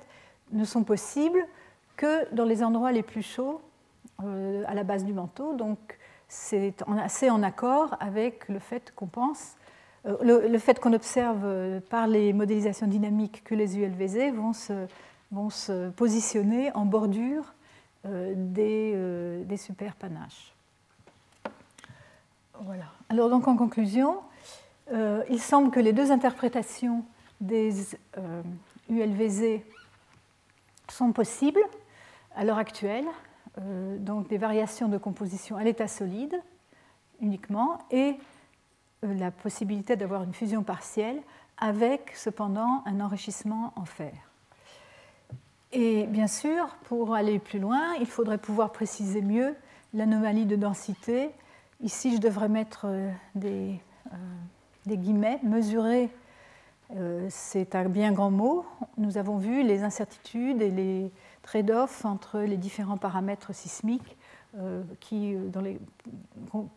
ne sont possibles que dans les endroits les plus chauds euh, à la base du manteau. Donc c'est assez en accord avec le fait qu'on pense, euh, le, fait qu'on observe euh, par les modélisations dynamiques que les ULVZ vont se, positionner en bordure des, des superpanaches. Voilà. Alors donc en conclusion, il semble que les deux interprétations des ULVZ sont possibles à l'heure actuelle euh, donc des variations de composition à l'état solide uniquement et euh, la possibilité d'avoir une fusion partielle avec cependant un enrichissement en fer. Et bien sûr, pour aller plus loin, il faudrait pouvoir préciser mieux l'anomalie de densité. Ici, je devrais mettre euh, des, des guillemets, mesurer, c'est un bien grand mot. Nous avons vu les incertitudes et les, trade-off entre les différents paramètres sismiques euh, qui, euh, les,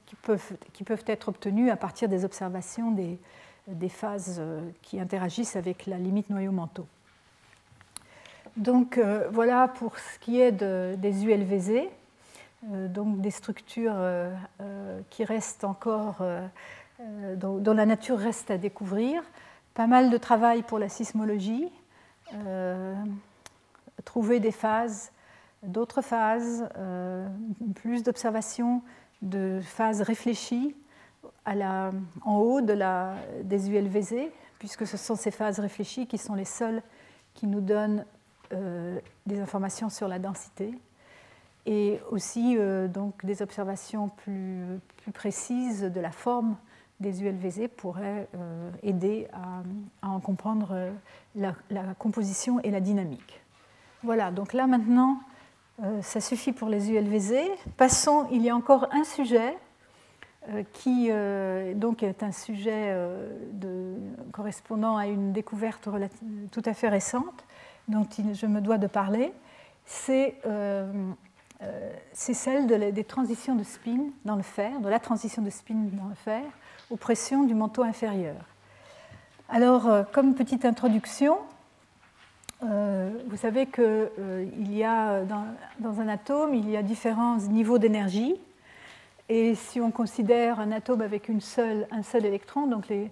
qui, peuvent, être obtenus à partir des observations des, phases euh, qui interagissent avec la limite noyau-manteau. Donc voilà pour ce qui est de, des ULVZ, donc des structures qui restent encore, dont, la nature reste à découvrir. Pas mal de travail pour la sismologie trouver des phases, d'autres phases, euh, plus d'observations de phases réfléchies à la, en haut de la, des ULVZ, puisque ce sont ces phases réfléchies qui sont les seules qui nous donnent euh, des informations sur la densité, et aussi euh, donc des observations plus, plus, précises de la forme des ULVZ pourraient aider à, en comprendre la, la composition et la dynamique. Voilà, donc là maintenant, euh, ça suffit pour les ULVZ. Passons, il y a encore un sujet euh, qui euh, donc est un sujet correspondant à une découverte tout à fait récente dont je me dois de parler. c'est celle des transitions de spin dans le fer, de la transition de spin dans le fer, aux pressions du manteau inférieur. Alors, comme petite introduction, vous savez qu'il y a dans, un atome, il y a différents niveaux d'énergie. Et si on considère un atome avec une seule, un seul électron, donc euh,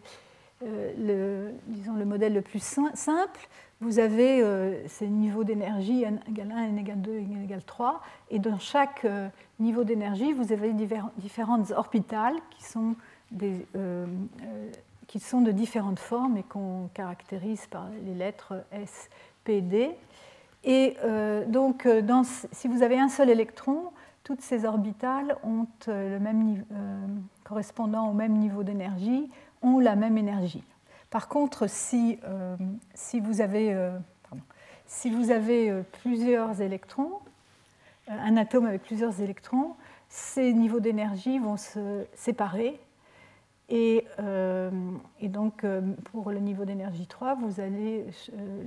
le, disons le modèle le plus simple, vous avez euh, ces niveaux d'énergie n égale 1, n égale 2, n égale 3, et dans chaque euh, niveau d'énergie, vous avez différentes orbitales qui sont, des, qui sont de différentes formes et qu'on caractérise par les lettres S, P, D. Et donc, dans, si vous avez un seul électron, toutes ces orbitales ont le même, correspondant au même niveau d'énergie ont la même énergie. Par contre, si, euh, si vous avez, euh, si vous avez euh, plusieurs électrons, un atome avec plusieurs électrons, ces niveaux d'énergie vont se séparer. Et, et, donc, pour le niveau d'énergie 3, vous allez,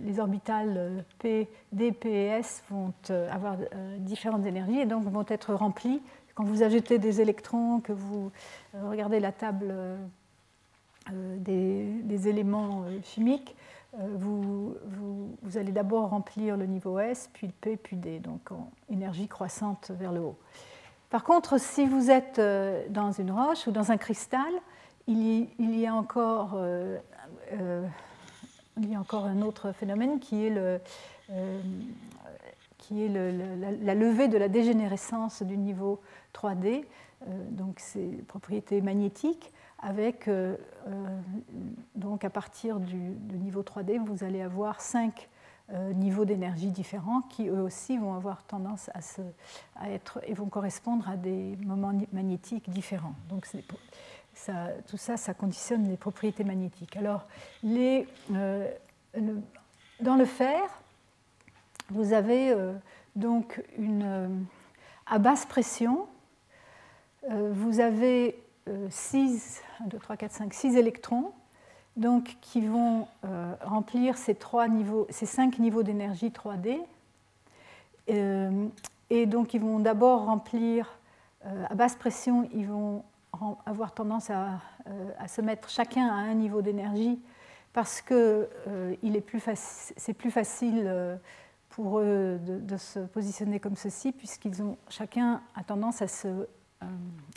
les orbitales P, D, P et S vont avoir différentes énergies et donc vont être remplies. Quand vous ajoutez des électrons, que vous regardez la table euh, des, éléments euh, chimiques, euh, vous, vous, allez d'abord remplir le niveau S, puis le P, puis D, donc en énergie croissante vers le haut. Par contre, si vous êtes dans une roche ou dans un cristal, il y, a, encore, il y a encore un autre phénomène qui est, est la, levée de la dégénérescence du niveau 3D, donc c'est propriétés magnétiques avec, euh, euh, donc à partir du, niveau 3D, vous allez avoir cinq euh, niveaux d'énergie différents qui eux aussi vont avoir tendance à, se, être et vont correspondre à des moments magnétiques différents. Donc ça, tout ça, ça conditionne les propriétés magnétiques. Alors, les, dans le fer, vous avez donc une, à basse pression, vous avez 6, 1, 2, 3, 4, 5, 6 électrons donc, qui vont euh, remplir ces, trois niveaux, cinq niveaux d'énergie 3D. Euh, et donc, ils vont d'abord remplir, euh, à basse pression, ils vont avoir tendance à, se mettre chacun à un niveau d'énergie parce que c'est plus, faci plus, facile pour eux de, se positionner comme ceci, puisqu'ils ont chacun a tendance à se euh,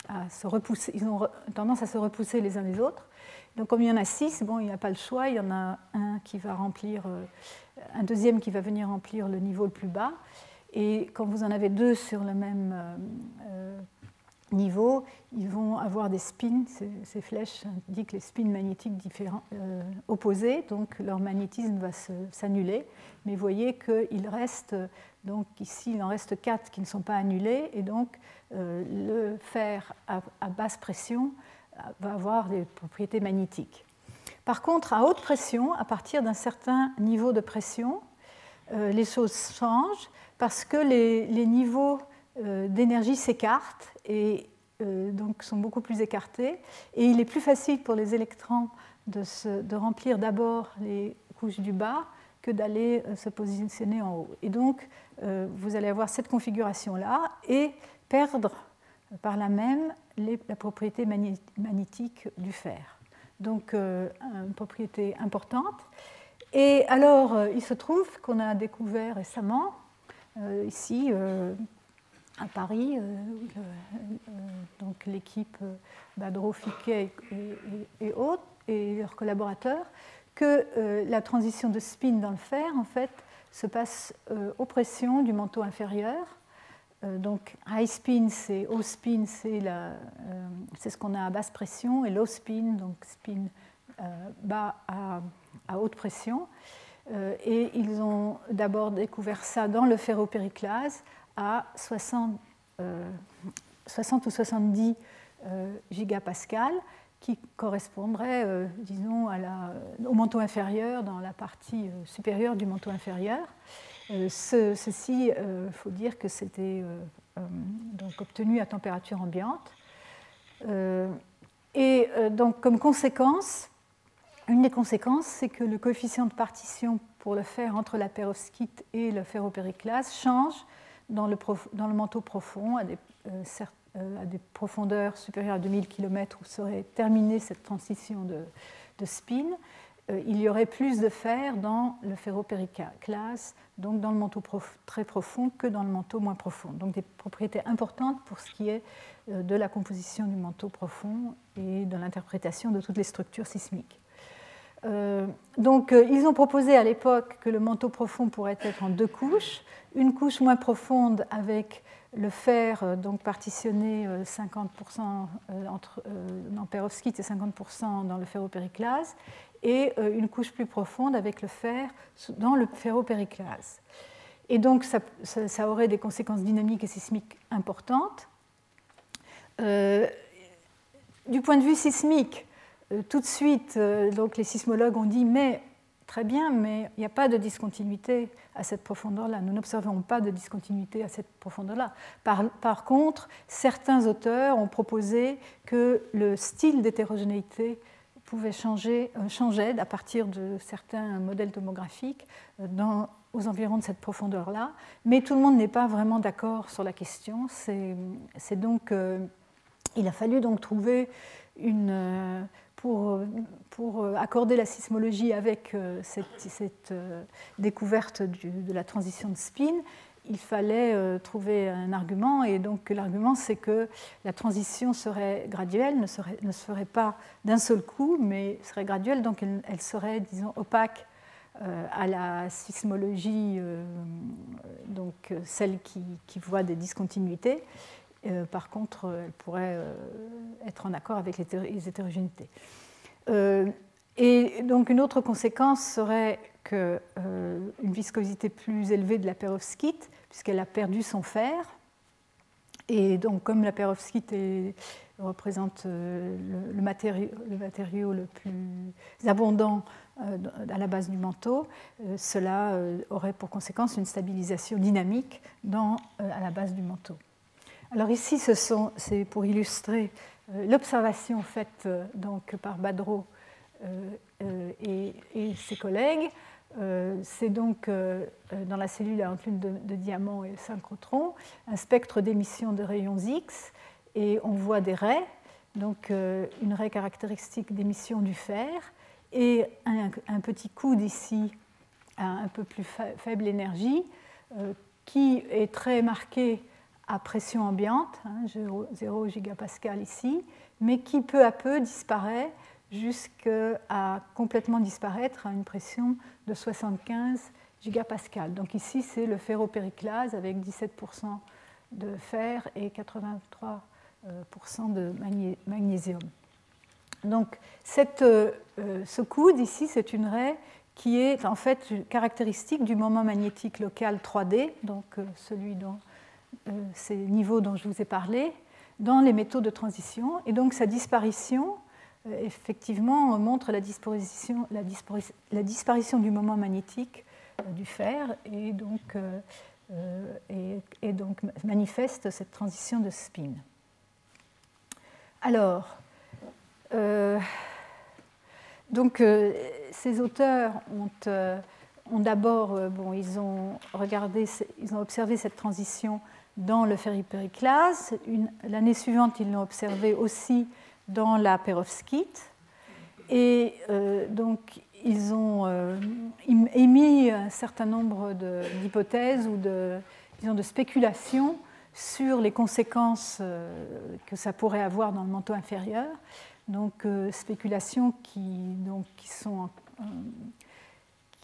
à se repousser, ils ont tendance à se repousser les uns les autres. Donc comme il y en a six, bon, il n'y a pas le choix, il y en a un qui va remplir, euh, un deuxième qui va venir remplir le niveau le plus bas. Et quand vous en avez deux sur le même euh, niveau, ils vont avoir des spins, ces, flèches indiquent les spins magnétiques différents, opposés, donc leur magnétisme va s'annuler. Mais vous voyez qu'il reste, donc ici il en reste quatre qui ne sont pas annulés, et donc euh, le fer à, basse pression euh, va avoir des propriétés magnétiques. Par contre, à haute pression, à partir d'un certain niveau de pression, euh, les choses changent parce que les, niveaux d'énergie s'écartent et donc sont beaucoup plus écartés. Et il est plus facile pour les électrons de, remplir d'abord les couches du bas que d'aller se positionner en haut. Et donc, vous allez avoir cette configuration-là. Et perdre par là même la propriété magnétique du fer. Donc euh, une propriété importante. Et alors, euh, il se trouve qu'on a découvert récemment, euh, ici à Paris, donc l'équipe Badro, Fiquet et, autres, et leurs collaborateurs, que la transition de spin dans le fer, en fait, se passe aux pressions du manteau inférieur euh, donc high spin, c'est haut spin, euh, c'est ce qu'on a à basse pression, et low spin, donc spin euh, bas à, haute pression. et ils ont d'abord découvert ça dans le ferropériclase à 60, 60 ou 70 gigapascal, qui correspondrait, disons, à la, au manteau inférieur, dans la partie supérieure du manteau inférieur. Euh, ceci, il euh, faut dire que c'était euh, donc obtenu à température ambiante. et donc, comme conséquence, une des conséquences, c'est que le coefficient de partition pour le fer entre la perovskite et le ferropériclase change dans le, manteau profond à des, à des, profondeurs supérieures à 2000 km où serait terminée cette transition de, spin. il y aurait plus de fer dans le ferropériclase, donc dans le manteau très profond, que dans le manteau moins profond. Donc des propriétés importantes pour ce qui est de la composition du manteau profond et de l'interprétation de toutes les structures sismiques. Euh, donc, euh, ils ont proposé à l'époque que le manteau profond pourrait être en deux couches, une couche moins profonde avec le fer euh, donc partitionné 50% entre, dans perovskite et 50% dans le ferropériclase, et une couche plus profonde avec le fer dans le ferropériclase. Et donc, ça, aurait des conséquences dynamiques et sismiques importantes. du point de vue sismique, euh, tout de suite, euh, donc les sismologues ont dit mais très bien, mais il n'y a pas de discontinuité à cette profondeur-là. Nous n'observons pas de discontinuité à cette profondeur-là. Par, contre, certains auteurs ont proposé que le style d'hétérogénéité pouvait changer, euh, changeait à partir de certains modèles tomographiques dans, aux environs de cette profondeur-là, mais tout le monde n'est pas vraiment d'accord sur la question. C'est donc, il a fallu donc trouver une, pour, pour, accorder la sismologie avec euh, cette, euh, découverte de la transition de spin, il fallait euh, trouver un argument. Et donc l'argument, c'est que la transition serait graduelle, ne, serait, se ferait pas d'un seul coup, mais serait graduelle, donc elle, serait, disons, opaque à la sismologie, donc celle qui, qui voit des discontinuités. Euh, par contre, euh, elle pourrait euh, être en accord avec les hétérogénéités. et donc une autre conséquence serait qu'une viscosité plus élevée de la perovskite, puisqu'elle a perdu son fer. Et donc comme la perovskite représente le, matériau, le, plus abondant à la base du manteau, cela aurait pour conséquence une stabilisation dynamique à la base du manteau. Alors ici, c'est pour illustrer euh, l'observation faite euh, donc, par Badreau euh, et, ses collègues. c'est donc dans la cellule à enclume de, diamant et synchrotron un spectre d'émission de rayons X et on voit des raies, donc une raie caractéristique d'émission du fer et un, petit coude ici à un peu plus faible énergie qui est très marqué à pression ambiante, 0, hein, gigapascal ici, mais qui peu à peu disparaît jusqu'à complètement disparaître à une pression de 75 gigapascal. Donc ici, c'est le ferropériclase avec 17% de fer et 83% de magnésium. Donc cette, euh, ce coude ici, c'est une raie qui est en fait caractéristique du moment magnétique local 3D, donc euh, celui dont ces niveaux dont je vous ai parlé dans les métaux de transition. Et donc sa disparition, euh, effectivement, montre la disparition, la la disparition du moment magnétique euh, du fer et donc, et, donc manifeste cette transition de spin. Alors, donc ces auteurs ont, ont d'abord, bon, ils ont regardé, ils ont observé cette transition dans le ferripériclase. L'année suivante, ils l'ont observé aussi dans la perovskite. Et euh, donc, ils ont euh, émis un certain nombre d'hypothèses ou de, disons, de spéculations sur les conséquences euh, que ça pourrait avoir dans le manteau inférieur. Donc, spéculations qui, donc, qui, sont,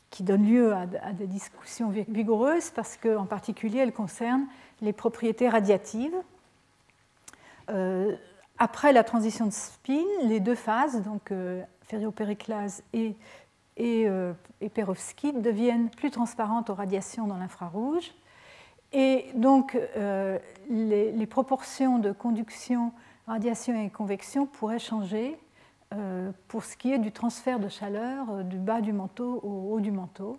qui donnent lieu à, des discussions vigoureuses parce qu'en particulier, elles concernent les propriétés radiatives. Euh, après la transition de spin, les deux phases, donc euh, ferriopériclase et, et, euh, perovskite, deviennent plus transparentes aux radiations dans l'infrarouge. Et donc, les, proportions de conduction, radiation et convection pourraient changer pour ce qui est du transfert de chaleur du bas du manteau au haut du manteau.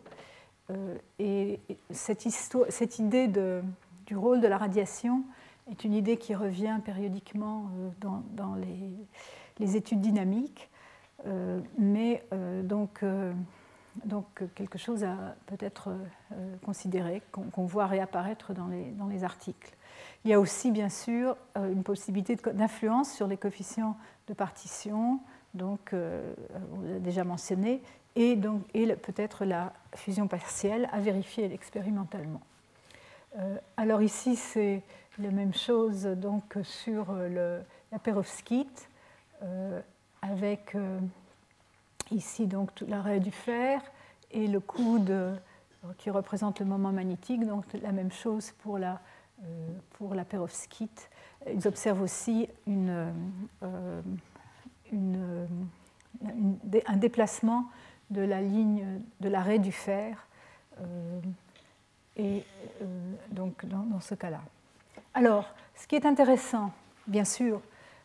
et cette, histoire, cette idée de, du rôle de la radiation est une idée qui revient périodiquement euh, dans, les, études dynamiques. Euh, mais euh, donc, quelque chose à peut-être considérer, qu'on voit réapparaître dans les, articles. Il y a aussi bien sûr une possibilité d'influence sur les coefficients de partition, donc on l'a déjà mentionné, et, et peut-être la fusion partielle à vérifier expérimentalement. Alors ici, c'est la même chose donc, sur le, la perovskite, avec ici donc l'arrêt du fer et le coude euh, qui représente le moment magnétique, donc la même chose pour la, euh, pour la perovskite. Ils observent aussi euh, un déplacement de la ligne de l'arrêt du fer, et donc dans, ce cas-là. Alors, ce qui est intéressant, bien sûr,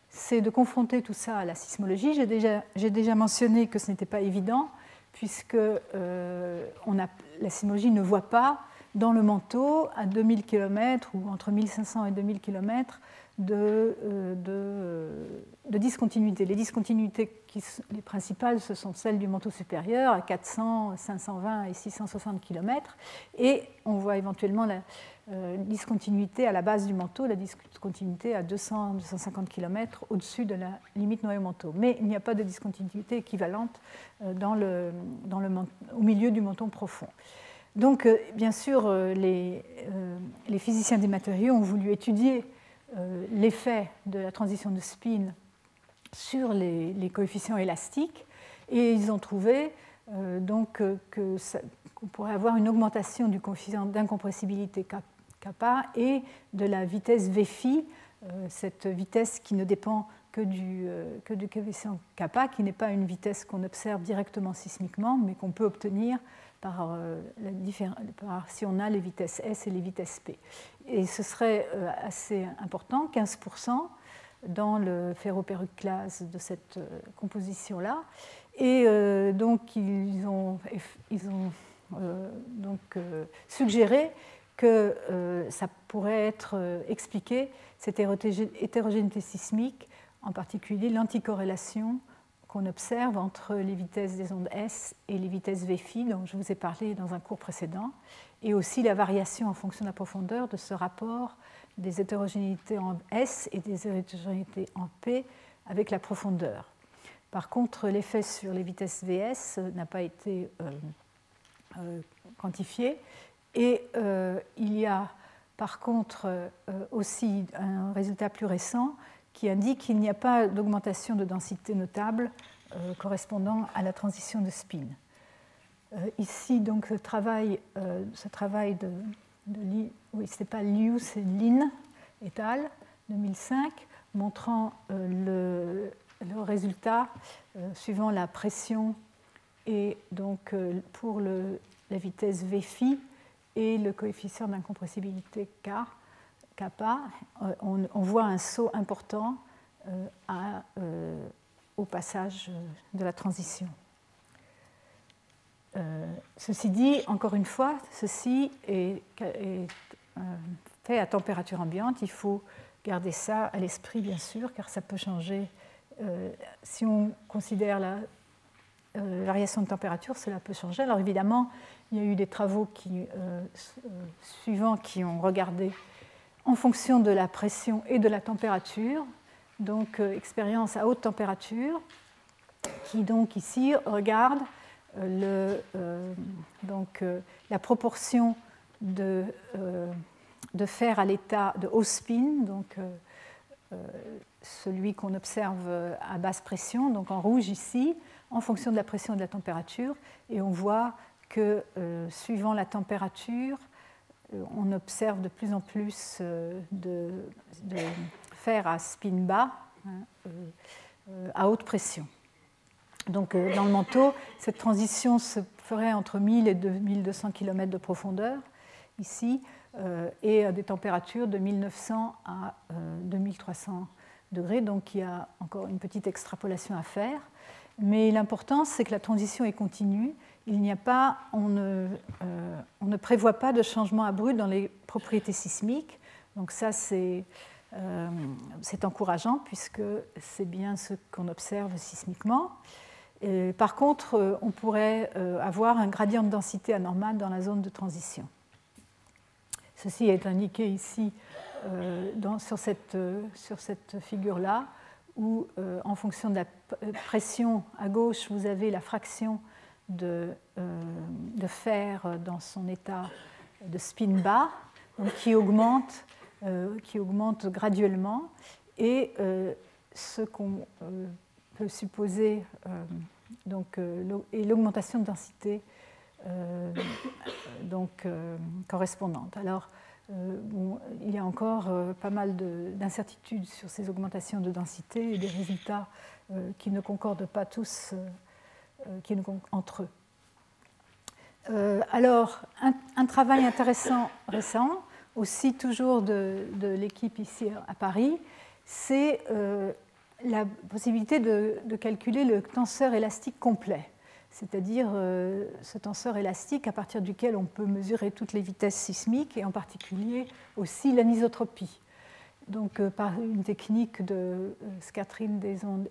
c'est de confronter tout ça à la sismologie. J'ai déjà, mentionné que ce n'était pas évident, puisque euh, la sismologie ne voit pas dans le manteau, à 2000 km ou entre 1500 et 2000 km, de, euh, de, euh, de discontinuité. Les discontinuités les principales, ce sont celles du manteau supérieur à 400, 520 et 660 km. Et on voit éventuellement la, euh, discontinuité à la base du manteau, la discontinuité à 200-250 km au-dessus de la limite noyau-manteau. Mais il n'y a pas de discontinuité équivalente dans le, dans le, au milieu du menton profond. Donc, bien sûr, les, les, physiciens des matériaux ont voulu étudier l'effet de la transition de spin sur les, coefficients élastiques et ils ont trouvé donc qu'on pourrait avoir une augmentation du coefficient d'incompressibilité kappa et de la vitesse euh, cette vitesse qui ne dépend que du, euh, que du coefficient kappa, qui n'est pas une vitesse qu'on observe directement sismiquement, mais qu'on peut obtenir euh, par, si on a les vitesses S et les vitesses P. Et ce serait assez important, 15% dans le ferroperruclase de cette composition-là. Et donc, ils ont, suggéré que euh, ça pourrait être euh, expliqué, cette hétérogénéité sismique, en particulier l'anticorrélation qu'on observe entre les vitesses des ondes S et les vitesses Vφ, dont je vous ai parlé dans un cours précédent, et aussi la variation en fonction de la profondeur de ce rapport des hétérogénéités en S et des hétérogénéités en P avec la profondeur. Par contre, l'effet sur les vitesses Vs n'a pas été euh, quantifié, et euh, il y a par contre euh, aussi un résultat plus récent qui indique qu'il n'y a pas d'augmentation de densité notable euh, correspondant à la transition de spin. ici, donc, ce travail, ce travail de, oui, pas Liu, c'est Lin et al. 2005, montrant le, résultat suivant la pression et donc pour la vitesse Vφ et le coefficient d'incompressibilité K, kappa, euh, on, voit un saut important euh, euh, au passage de la transition. ceci dit, encore une fois, ceci est, fait à température ambiante. Il faut garder ça à l'esprit, bien sûr, car ça peut changer. si on considère la variation de température, cela peut changer. Alors évidemment, il y a eu des travaux suivants qui ont regardé en fonction de la pression et de la température, donc euh, expérience à haute température, qui donc ici regarde le, donc, la proportion de, fer à l'état de haut spin, donc celui qu'on observe à basse pression, donc en rouge ici, en fonction de la pression et de la température, et on voit que euh, suivant la température, euh, on observe de plus en plus euh, de, fer à spin bas hein, à haute pression. Donc dans le manteau, cette transition se ferait entre 1000 et 2200 km de profondeur ici et à des températures de 1900 à 2300 degrés. Donc il y a encore une petite extrapolation à faire. Mais l'important, c'est que la transition est continue il n'y a pas, on ne, euh, on ne, prévoit pas de changement abrupt dans les propriétés sismiques. Donc ça, c'est euh, encourageant puisque c'est bien ce qu'on observe sismiquement. par contre, on pourrait avoir un gradient de densité anormal dans la zone de transition. Ceci est indiqué ici sur cette figure-là, où en fonction de la pression à gauche, vous avez la fraction de, de fer dans son état de spin bas, qui, augmente, qui augmente graduellement. Et ce qu'on peut supposer donc, est l'augmentation de densité donc, correspondante. Alors, il y a encore pas mal d'incertitudes sur ces augmentations de densité et des résultats qui ne concordent pas tous ne entre eux. alors, un, travail intéressant récent, aussi toujours de, l'équipe ici à Paris, c'est la possibilité de, calculer le tenseur élastique complet, c'est-à-dire euh, ce tenseur élastique à partir duquel on peut mesurer toutes les vitesses sismiques et en particulier aussi l'anisotropie. Donc euh, par une technique de euh, scattering des, ondes,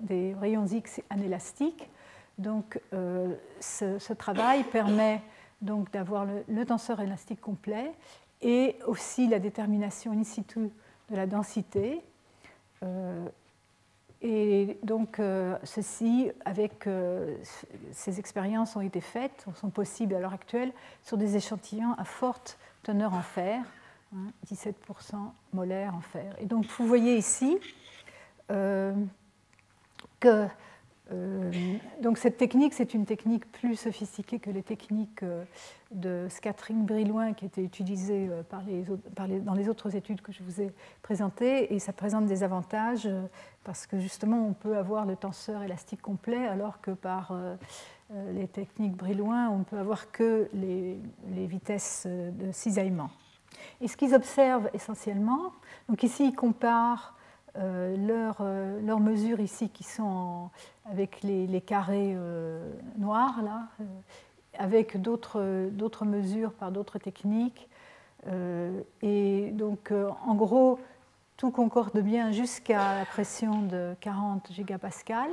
des rayons X anélastiques. Donc ce, travail permet donc d'avoir le, tenseur élastique complet et aussi la détermination in situ de la densité euh, et donc, euh, ceci, avec euh, ces expériences ont été faites, sont possibles à l'heure actuelle, sur des échantillons à forte teneur en fer, 17% hein, molaire en fer. Et donc, vous voyez ici euh, donc cette technique, c'est une technique plus sophistiquée que les techniques euh, de scattering brillouin qui étaient utilisées euh, dans les autres études que je vous ai présentées. Et ça présente des avantages parce que justement, on peut avoir le tenseur élastique complet alors que par les techniques brillouin, on ne peut avoir que les, les vitesses de cisaillement. Et ce qu'ils observent essentiellement, donc ici, ils comparent leurs, leurs mesures ici qui sont avec les, carrés euh, noirs, là, euh, avec d'autres mesures par d'autres techniques. Euh, et donc, en gros, tout concorde bien jusqu'à la pression de 40 gigapascal.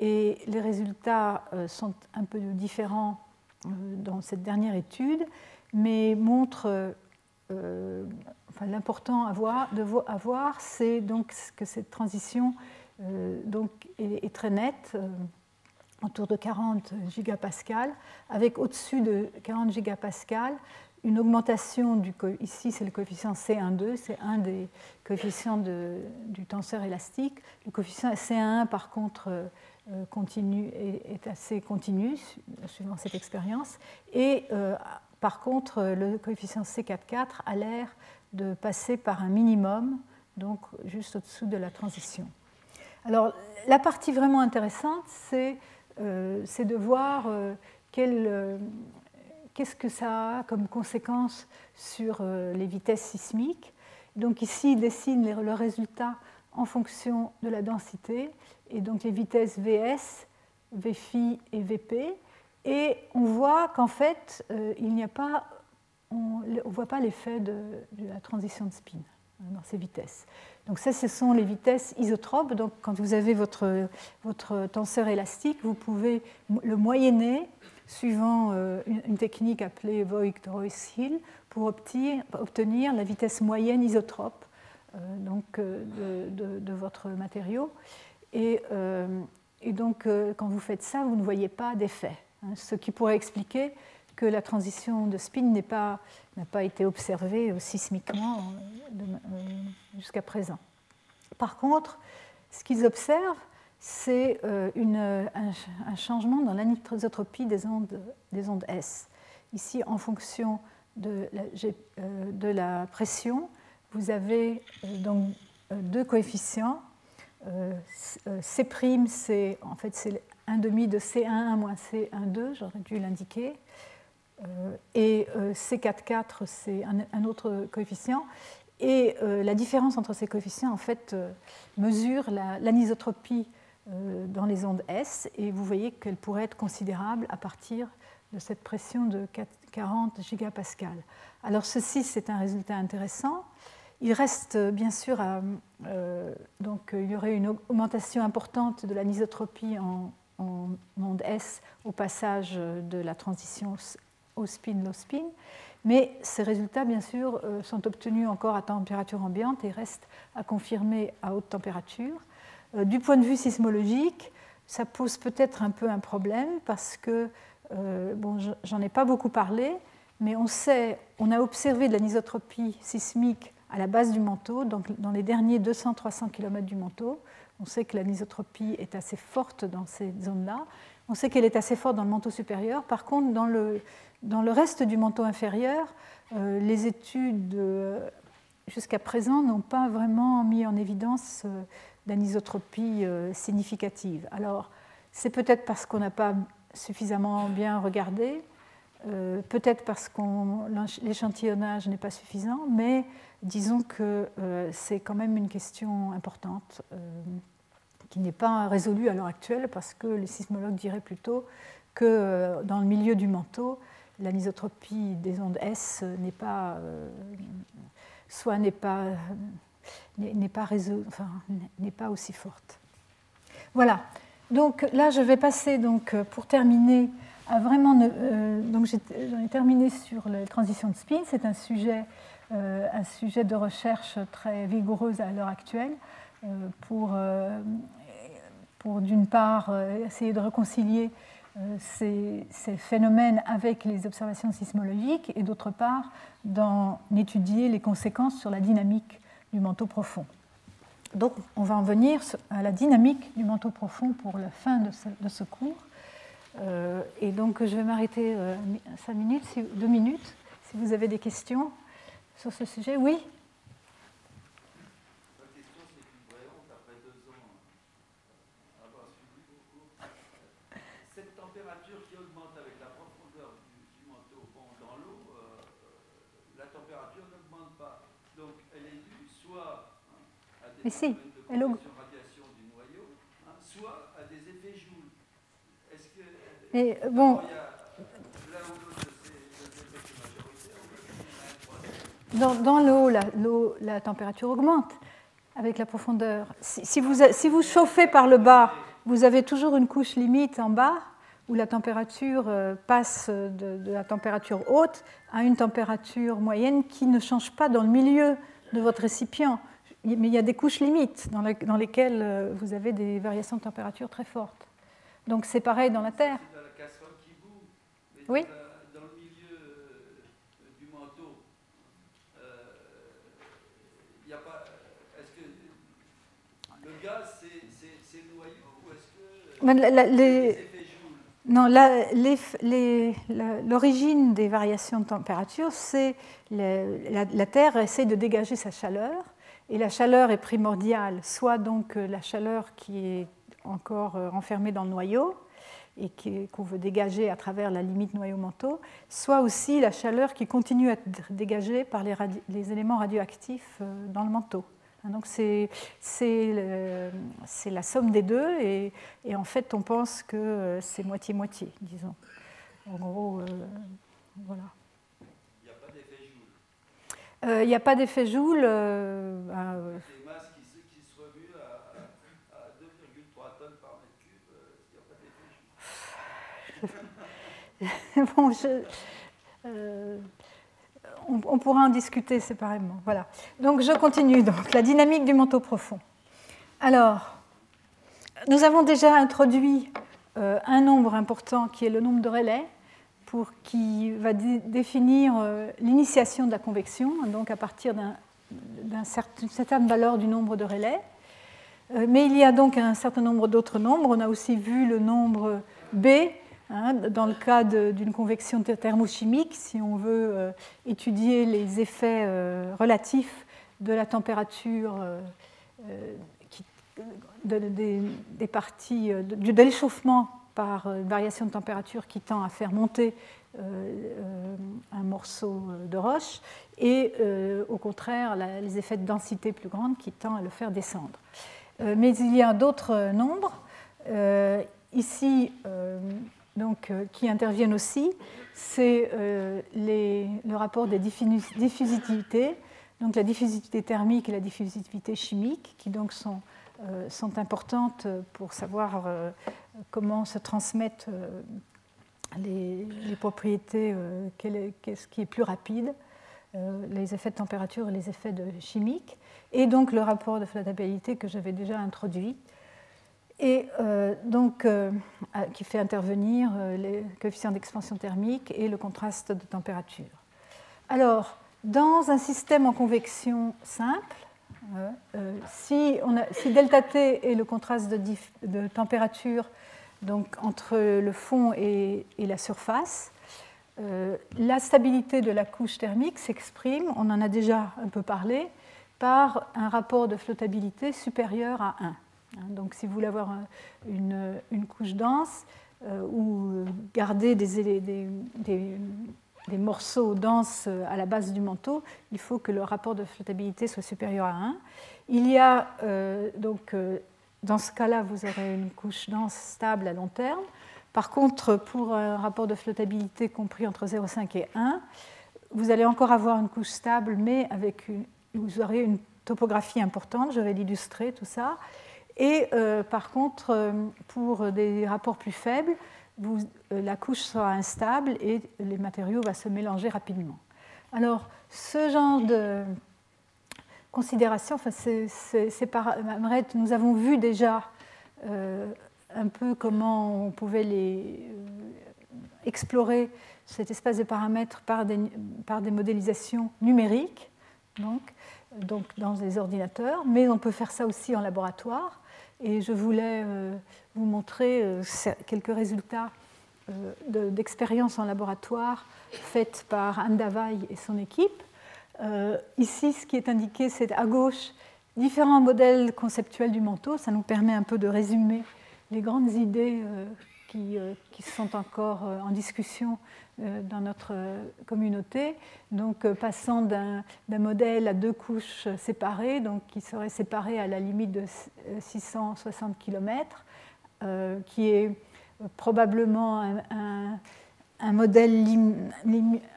Et les résultats sont un peu différents dans cette dernière étude, mais montrent l'important à voir, c'est donc que cette transition euh, est, très nette, euh, autour de 40 gigapascal, avec au-dessus de 40 gigapascal une augmentation du ici c'est le coefficient C12, c'est un des coefficients du tenseur élastique. Le coefficient C1 par contre euh, est, assez continu suivant cette expérience et par contre le coefficient C44 a l'air de passer par un minimum, donc juste au-dessous de la transition. Alors, la partie vraiment intéressante, c'est euh, de voir euh, euh, qu'est-ce que ça a comme conséquence sur les vitesses sismiques. Donc ici, il dessine le résultat en fonction de la densité, et donc les vitesses Vs, Vφ et Vp. Et on voit qu'en fait, il n'y a pas, on ne voit pas l'effet de, la transition de spin hein, dans ces vitesses. Donc ça, ce sont les vitesses isotropes. Donc quand vous avez votre, tenseur élastique, vous pouvez le moyenner suivant euh, une, technique appelée Voigt-Royce-Hill pour obtenir, la vitesse moyenne isotrope euh, donc, euh, de, votre matériau. Et, et donc quand vous faites ça, vous ne voyez pas d'effet, hein, ce qui pourrait expliquer que la transition de spin n'a pas, pas, été observée euh, sismiquement euh, euh, jusqu'à présent. Par contre, ce qu'ils observent, c'est un, un, changement dans l'anisotropie des ondes, des ondes S. Ici, en fonction de la, de la pression, vous avez donc deux coefficients. C', c'est en fait c'est 1 demi de C1 moins C12, j'aurais dû l'indiquer. Euh, et euh, C4,4, c'est un, autre coefficient. Et euh, la différence entre ces coefficients, en fait, mesure l'anisotropie dans les ondes S, et vous voyez qu'elle pourrait être considérable à partir de cette pression de 40 gigapascal. Alors ceci, c'est un résultat intéressant. Il reste bien sûr, donc il y aurait une augmentation importante de l'anisotropie en, en monde S au passage de la transition au spin-low spin. Mais ces résultats, bien sûr, sont obtenus encore à température ambiante et restent à confirmer à haute température. Du point de vue sismologique, ça pose peut-être un peu un problème parce que, bon, j'en ai pas beaucoup parlé, mais on sait, on a observé de l'anisotropie sismique à la base du manteau, donc dans les derniers 200-300 km du manteau. On sait que l'anisotropie est assez forte dans ces zones-là. On sait qu'elle est assez forte dans le manteau supérieur. Par contre, dans le, dans le reste du manteau inférieur, euh, les études euh, jusqu'à présent n'ont pas vraiment mis en évidence euh, d'anisotropie significative. Alors, c'est peut-être parce qu'on n'a pas suffisamment bien regardé, peut-être parce que l'échantillonnage n'est pas suffisant, mais disons que c'est quand même une question importante qui n'est pas résolue à l'heure actuelle parce que les sismologues diraient plutôt que dans le milieu du manteau, l'anisotropie des ondes S n'est pas, soit aussi forte. Voilà. Donc là, je vais passer donc pour terminer vraiment. Euh, donc j'en ai terminé sur les transitions de spin. C'est un sujet, euh, un sujet de recherche très vigoureuse à l'heure actuelle euh, pour, pour d'une part essayer de réconcilier ces, ces, phénomènes avec les observations sismologiques et d'autre part d'en étudier les conséquences sur la dynamique du manteau profond. Donc on va en venir à la dynamique du manteau profond pour la fin de ce, de ce cours. Euh, et donc, je vais m'arrêter euh, cinq minutes, deux minutes, si vous avez des questions sur ce sujet. Oui La question, c'est qu'une voyante, après deux ans euh, avoir suivi vos cours, cette température qui augmente avec la profondeur du, manteau dans l'eau, la température n'augmente pas. Donc, elle est due soit hein, des si, de noyau, hein, soit des effets Joule. Mais bon. Dans, l'eau, la, la, température augmente avec la profondeur. Si, vous, chauffez par le bas, vous avez toujours une couche limite en bas où la température euh, passe de, la température haute à une température moyenne qui ne change pas dans le milieu de votre récipient. Mais il y a des couches limites dans, dans lesquelles euh, vous avez des variations de température très fortes. Donc c'est pareil dans la Terre. Oui. Dans le milieu euh, du manteau, il euh, a pas. Est-ce que le gaz, c'est noyau ou est-ce que. La, la, les, non, l'origine des variations de température, c'est la, la, Terre essaie de dégager sa chaleur, et la chaleur est primordiale, soit donc la chaleur qui est encore euh, enfermée dans le noyau, et qu'on veut dégager à travers la limite noyau-manteau, soit aussi la chaleur qui continue à être dégagée par les, éléments radioactifs euh, dans le manteau. Hein, donc c'est la somme des deux et, en fait on pense que euh, c'est moitié-moitié, disons. En gros, euh, voilà. Il n'y a pas d'effet Joule Il n'y a pas d'effet Joule. Bon, euh, on, pourra en discuter séparément. Voilà. Donc je continue. Donc la dynamique du manteau profond. Alors, nous avons déjà introduit euh, un nombre important qui est le nombre de relais, qui va définir euh, l'initiation de la convection, donc à partir d'une certain, certaine valeur du nombre de relais. mais il y a donc un certain nombre d'autres nombres. On a aussi vu le nombre B Hein, dans le cas d'une convection thermochimique, si on veut euh, étudier les effets euh, relatifs de la température euh, des, parties, de, l'échauffement par une variation de température qui tend à faire monter un morceau de roche, et au contraire les effets de densité plus grande qui tendent à le faire descendre. mais il y a d'autres nombres. ici, euh, qui interviennent aussi, c'est euh, le rapport des diffusitivités. donc la diffusivité thermique et la diffusivité chimique, qui donc sont, sont importantes pour savoir comment se transmettent les, propriétés, qu'est-ce qui est plus rapide, les effets de température et les effets de chimique, et donc le rapport de flottabilité que j'avais déjà introduit et euh, donc euh, qui fait intervenir euh, les coefficients d'expansion thermique et le contraste de température. Alors, dans un système en convection simple, si, on a, si, delta T est le contraste de, température donc entre le fond et, la surface, la stabilité de la couche thermique s'exprime, on en a déjà un peu parlé, par un rapport de flottabilité supérieur à 1. Hein, donc si vous voulez avoir une, couche dense euh, ou garder des, morceaux denses à la base du manteau, il faut que le rapport de flottabilité soit supérieur à 1. Il y a euh, donc euh, dans ce cas-là, vous aurez une couche dense stable à long terme. Par contre, pour un rapport de flottabilité compris entre 0,5 et 1, vous allez encore avoir une couche stable, mais avec vous aurez une topographie importante. Je vais l'illustrer tout ça. Et euh, par contre, euh, pour des rapports plus faibles, euh, la couche sera instable et les matériaux vont se mélanger rapidement. Alors, ce genre de considération, enfin, c'est nous avons vu déjà un peu comment on pouvait les, explorer cet espace de paramètres par des, modélisations numériques, donc, dans des ordinateurs, mais on peut faire ça aussi en laboratoire. Et je voulais euh, vous montrer euh, quelques résultats euh, d'expériences en laboratoire faites par Anne et son équipe. ici, ce qui est indiqué, c'est à gauche différents modèles conceptuels du manteau. Ça nous permet un peu de résumer les grandes idées qui, sont encore en discussion euh, dans notre communauté, donc euh, passant d'un modèle à deux couches séparées, donc qui serait séparé à la limite de 660 km, euh, qui est probablement un, modèle,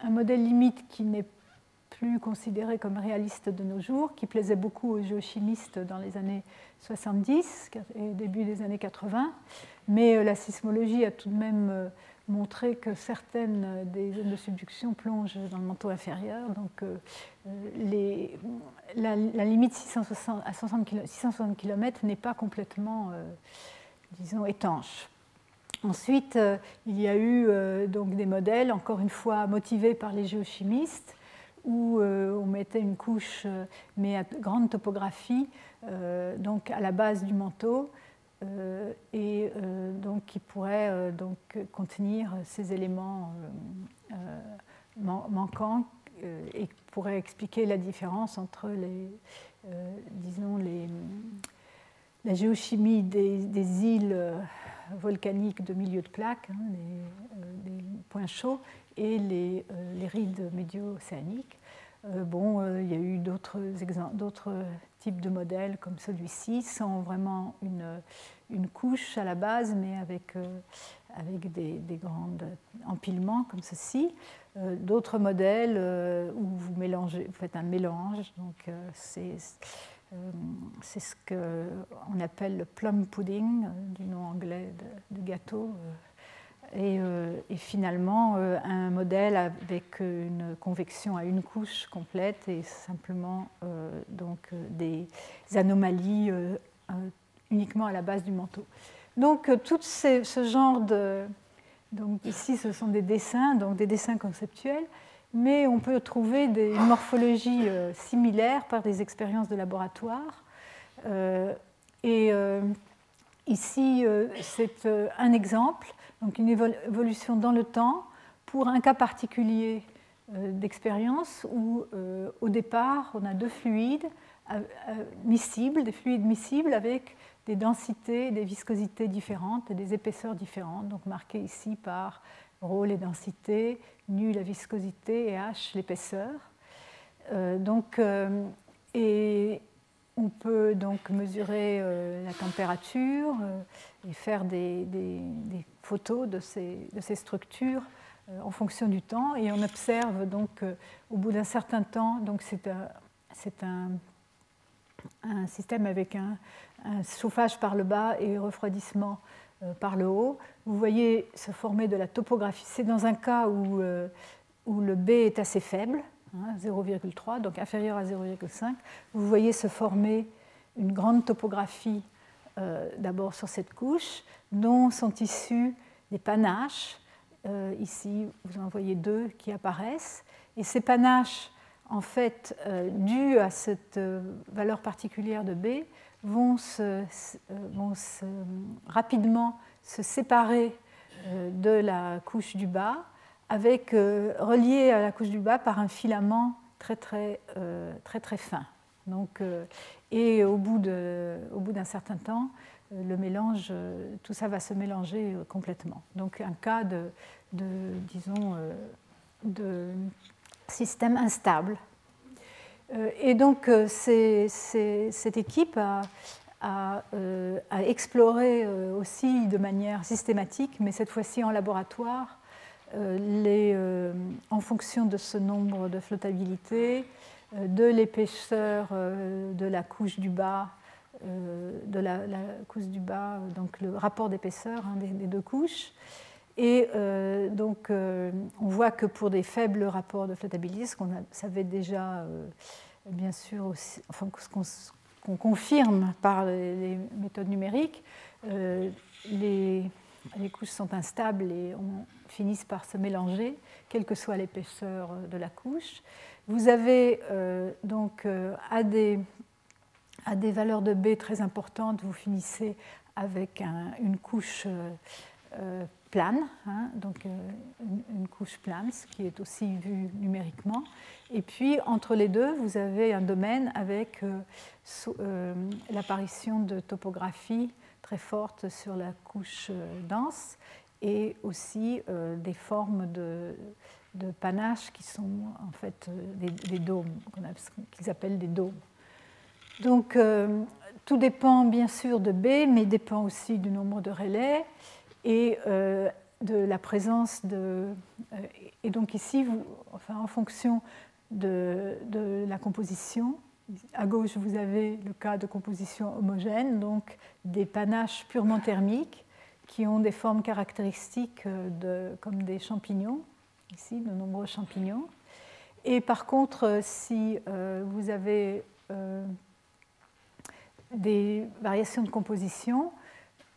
un modèle limite qui n'est plus considéré comme réaliste de nos jours, qui plaisait beaucoup aux géochimistes dans les années 70 et début des années 80. Mais la sismologie a tout de même montrer que certaines des zones de subduction plongent dans le manteau inférieur. Donc euh, la, limite 660, à 660 km n'est pas complètement, euh, disons, étanche. Ensuite, euh, il y a eu donc des modèles, encore une fois motivés par les géochimistes, où on mettait une couche, mais à grande topographie, donc à la base du manteau, euh, et euh, donc qui pourrait euh, donc contenir ces éléments manquants et pourrait expliquer la différence entre les, disons les, la géochimie des, îles volcaniques de milieu de plaque, hein, les, points chauds, et les, les rides médio-océaniques. bon, il y a eu d'autres types de modèles comme celui-ci, sans vraiment une, couche à la base, mais avec, euh, avec des, des, grands empilements comme ceci. Euh, d'autres modèles euh, où vous, mélangez, vous faites un mélange, donc c'est c'est ce qu'on appelle le plum pudding, du nom anglais de, gâteau. Et, et, finalement, un modèle avec une convection à une couche complète et simplement donc, des anomalies uniquement à la base du manteau. Donc tout ce genre de... Donc ici, ce sont des dessins, donc des dessins conceptuels, mais on peut trouver des morphologies euh, similaires par des expériences de laboratoire. Euh, et euh, ici, c'est un exemple, donc une évolution dans le temps pour un cas particulier d'expérience où, au départ, on a deux fluides miscibles, des fluides miscibles avec des densités, des viscosités différentes et des épaisseurs différentes, donc marquées ici par ρ les densités, nu la viscosité et h l'épaisseur. Euh, donc, euh, et on peut donc mesurer euh, la température et faire des, photos de ces, de ces structures en fonction du temps. Et on observe donc au bout d'un certain temps, donc c'est c'est un, système avec un, chauffage par le bas et refroidissement par le haut. Vous voyez se former de la topographie. C'est dans un cas où, où le B est assez faible, 0,3, hein, donc inférieur à 0,5. Vous voyez se former une grande topographie d'abord sur cette couche, dont sont issus des panaches. Euh, ici, vous en voyez deux qui apparaissent. Et ces panaches, en fait, euh, dus à cette euh, valeur particulière de B, vont, se, vont rapidement se séparer de la couche du bas, avec, à la couche du bas par un filament très fin. Et au bout d'un certain temps, euh, le mélange, euh, tout ça va se mélanger euh, complètement. Donc un cas de, disons, de système instable. Et donc cette équipe a, exploré aussi de manière systématique, mais cette fois-ci en laboratoire, les, en fonction de ce nombre de flottabilité, de l'épaisseur de la couche du bas euh, de la, couche du bas, donc le rapport d'épaisseur hein, des, deux couches. Et euh, donc, euh, on voit que pour des faibles rapports de flottabilité, ce qu'on savait déjà, bien sûr, enfin, ce qu'on confirme par les, méthodes numériques, les, couches sont instables et on, finissent par se mélanger, quelle que soit l'épaisseur de la couche. Vous avez donc à des à des valeurs de B très importantes, vous finissez avec une couche euh, euh, plane, hein, donc euh, une, couche plane, ce qui est aussi vu numériquement. Et puis entre les deux, vous avez un domaine avec l'apparition de topographie très forte sur la couche dense et aussi des formes de, panache qui sont en fait des, des dômes, qu'ils appellent des dômes. Donc, euh, tout dépend bien sûr de B, mais dépend aussi du nombre de relais et euh, de la présence de. Euh, et donc, ici, vous, en fonction de, la composition, à gauche, vous avez le cas de composition homogène, donc des panaches purement thermiques qui ont des formes caractéristiques de, comme des champignons, ici, de nombreux champignons. Et par contre, si vous avez des variations de composition.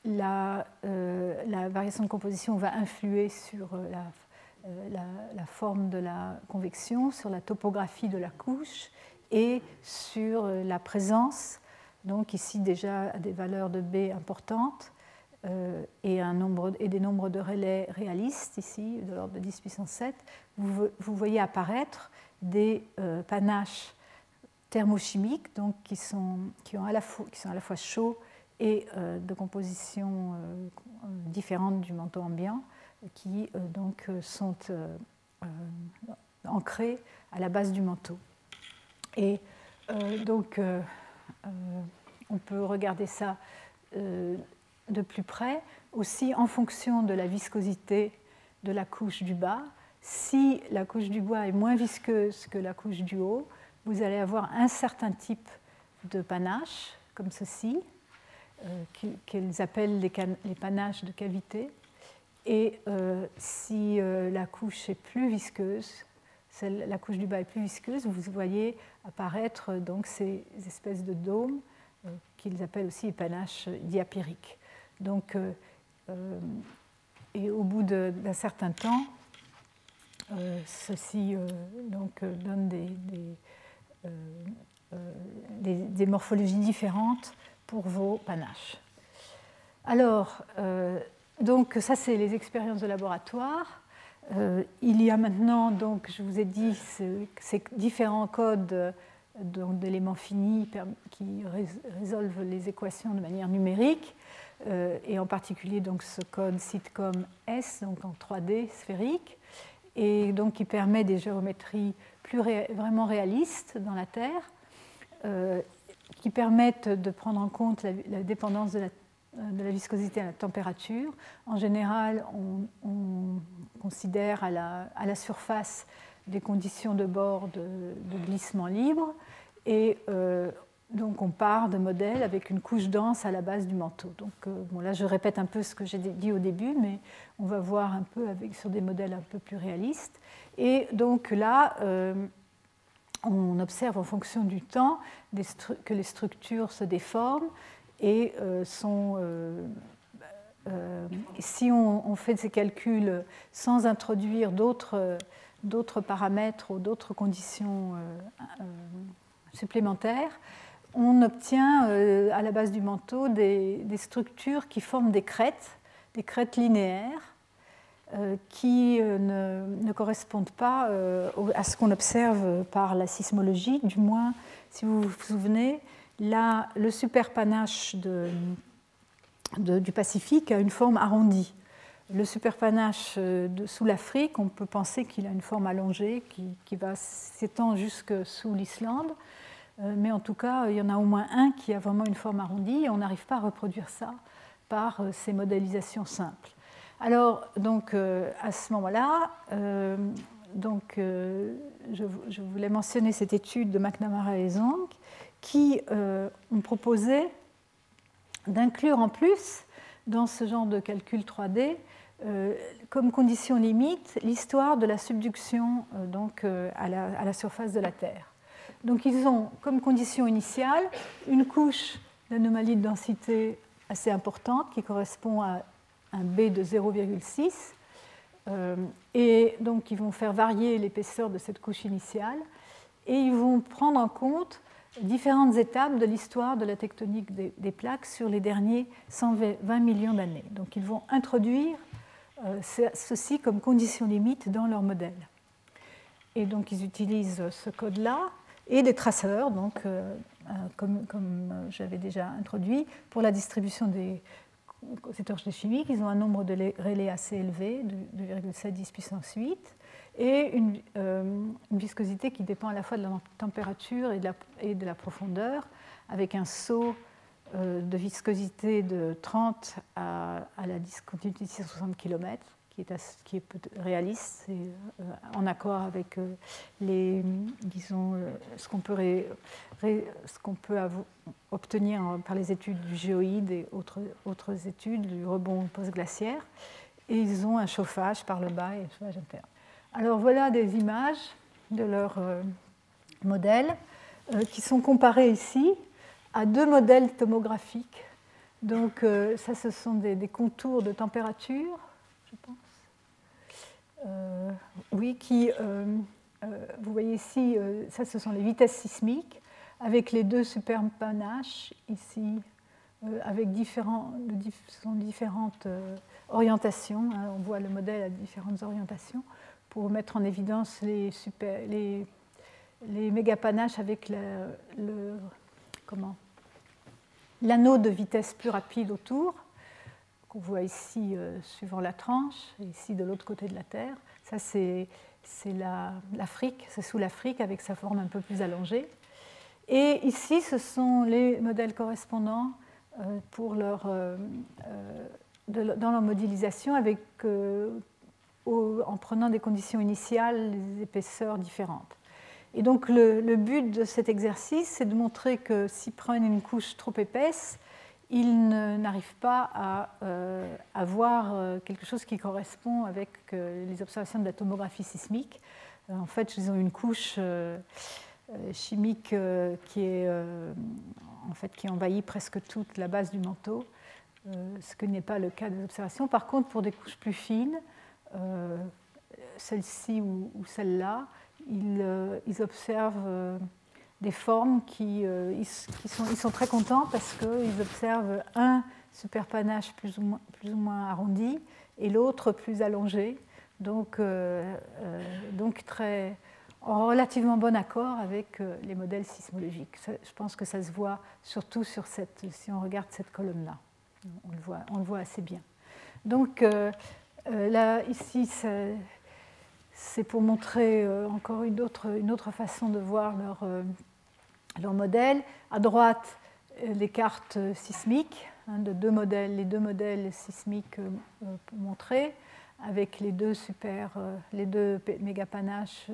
La, euh, la, variation de composition va influer sur euh, euh, la, forme de la convection, sur la topographie de la couche et sur la présence, donc ici déjà à des valeurs de B importantes et, un nombre, et des nombres de relais réalistes, ici de l'ordre de 10 puissance 7, vous, vous voyez apparaître des panaches thermochimiques, donc qui sont, qui, ont à la fois, qui sont à la fois chauds et euh, de composition euh, différente du manteau ambiant, qui euh, donc sont ancrés à la base du manteau. Et donc, on peut regarder ça de plus près, aussi en fonction de la viscosité de la couche du bas. Si la couche du bois est moins visqueuse que la couche du haut, vous allez avoir un certain type de panache, comme ceci, qu'ils appellent les, panaches de cavité. Et euh, si euh, la couche est plus visqueuse, la couche du bas est plus visqueuse, vous voyez apparaître donc ces espèces de dômes qu'ils appellent aussi les panaches. Donc, et au bout d'un certain temps, ceci donc, donne des euh, euh, des, morphologies différentes pour vos panaches. Alors, euh, donc ça c'est les expériences de laboratoire. il y a maintenant, donc, je vous ai dit, ces différents codes d'éléments finis qui résolvent les équations de manière numérique, et en particulier donc ce code sitcom S, donc en 3D sphérique, et donc qui permet des géométries plus vraiment réalistes dans la Terre, euh, qui permettent de prendre en compte la, dépendance de la, de la, viscosité à la température. En général, on, considère à la, surface des conditions de bord de, glissement libre Et donc on part de modèles avec une couche dense à la base du manteau. Donc bon, là je répète un peu ce que j'ai dit au début, mais on va voir un peu sur des modèles un peu plus réalistes. Et donc là, on observe en fonction du temps que les structures se déforment et sont euh, si on, fait ces calculs sans introduire d'autres paramètres ou d'autres conditions euh, euh, supplémentaires, on obtient à la base du manteau des, structures qui forment des crêtes, des crêtes linéaires, qui ne, correspondent pas à ce qu'on observe par la sismologie, du moins, si vous vous souvenez, là, le superpanache du Pacifique a une forme arrondie. Le superpanache euh, sous l'Afrique, on peut penser qu'il a une forme allongée qui, va s'étendre jusque sous l'Islande, euh, mais en tout cas, il y en a au moins un qui a vraiment une forme arrondie et on n'arrive pas à reproduire ça par euh, ces modélisations simples. Alors, donc, à ce moment-là, donc, je, je, voulais mentionner cette étude de McNamara et Zhang qui ont proposé d'inclure en plus dans ce genre de calcul 3D euh, comme condition limite l'histoire de la subduction euh, donc, euh, à, la, surface de la Terre. Donc ils ont comme condition initiale une couche d'anomalie de densité assez importante qui correspond à un B de 0,6 et donc ils vont faire varier l'épaisseur de cette couche initiale et ils vont prendre en compte différentes étapes de l'histoire de la tectonique des, plaques sur les derniers 120 millions d'années. Donc ils vont introduire euh, ceci comme condition limite dans leur modèle. Et donc ils utilisent ce code-là et des traceurs, donc, euh, euh, comme j'avais déjà introduit, pour la distribution des de chimiques. Ils ont un nombre de relais assez élevé, de 2,7 10 puissance 8 et euh, une, viscosité qui dépend à la fois de la température et de la, profondeur, avec un saut euh, de viscosité de 30 à, la discontinuité de 60 km, qui est, réaliste, c'est euh, en accord avec les, disons, ce qu'on peut, obtenir par les études du géoïde et autres, études du rebond post-glaciaire. Et ils ont un chauffage par le bas et un chauffage interne. Alors voilà des images de leurs euh, modèles euh, qui sont comparées ici à deux modèles tomographiques. Donc euh, ça, ce sont des, contours de température, je pense. oui, qui, vous voyez ici, ça, ce sont les vitesses sismiques avec les deux superpanaches ici, avec différents, différentes orientations. Hein. on voit le modèle à différentes orientations pour mettre en évidence les, super, les, les mégapanaches avec le, comment l'anneau de vitesse plus rapide autour, qu'on voit ici euh, suivant la tranche, ici de l'autre côté de la Terre. Ça, c'est, l'Afrique, c'est sous l'Afrique avec sa forme un peu plus allongée. Et ici, ce sont les modèles correspondants euh, pour leur, euh, dans leur modélisation avec en prenant des conditions initiales, des épaisseurs différentes. Et donc le, but de cet exercice, c'est de montrer que s'ils prennent une couche trop épaisse, ils n'arrivent pas à euh, avoir euh, quelque chose qui correspond avec euh, les observations de la tomographie sismique. en fait, ils ont une couche chimique qui, envahit presque toute la base du manteau, ce qui n'est pas le cas des observations. Par contre, pour des couches plus fines, celle-ci ou, celle-là, ils, observent des formes qui, ils, sont, très contents parce qu'ils observent un superpanache plus ou moins, plus ou moins arrondi et l'autre plus allongé, donc, donc très, en relativement bon accord avec les modèles sismologiques. je pense que ça se voit surtout sur cette, si on regarde cette colonne-là. On le voit, on le voit assez bien. Donc, euh, là, ici, c'est pour montrer euh, encore une autre, une autre, façon de voir leur, euh, leur modèle. À droite, les cartes sismiques, hein, de deux modèles, les deux modèles sismiques montrés, avec les deux super, les deux mégapanaches,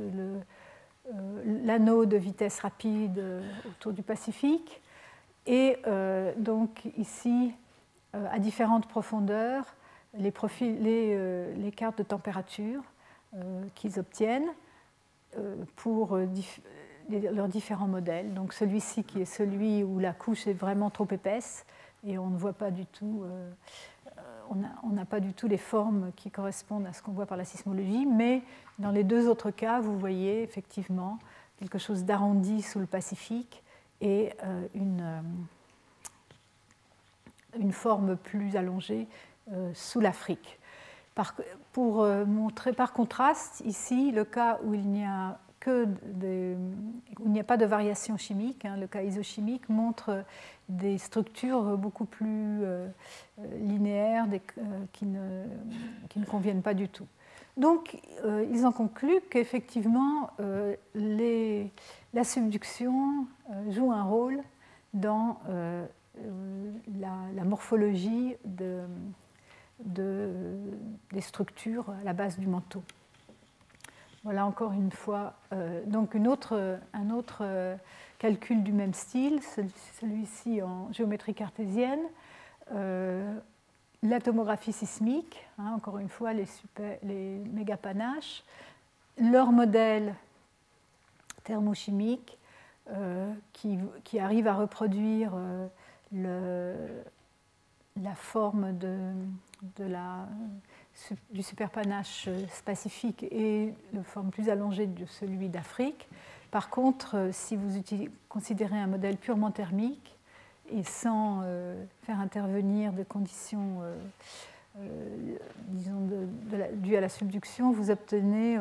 l'anneau de vitesse rapide autour du Pacifique. Et donc ici, à différentes profondeurs, les, les cartes de température qu'ils obtiennent pour leurs différents modèles. Donc celui-ci qui est celui où la couche est vraiment trop épaisse et on ne voit pas du tout, euh, on n'a pas du tout les formes qui correspondent à ce qu'on voit par la sismologie, mais dans les deux autres cas, vous voyez effectivement quelque chose d'arrondi sous le Pacifique et euh, une, euh, une forme plus allongée sous l'Afrique. pour montrer par contraste ici le cas où il n'y a il n'y a pas de variation chimique. Hein. Le cas isochimique montre des structures beaucoup plus euh, linéaires euh, qui, ne, conviennent pas du tout. Donc, euh, ils en concluent qu'effectivement, la subduction joue un rôle dans la, morphologie de, des structures à la base du manteau. Voilà encore une fois euh, donc un autre euh, calcul du même style, celui-ci en géométrie cartésienne. Euh, la tomographie sismique, hein, encore une fois les, super, les mégapanaches, leur modèle thermochimique qui, qui, arrive à reproduire la forme de la du superpanache pacifique et de forme plus allongée de celui d'Afrique. Par contre, euh, si vous considérez un modèle purement thermique et sans euh, faire intervenir des conditions euh, disons dues à la subduction, vous obtenez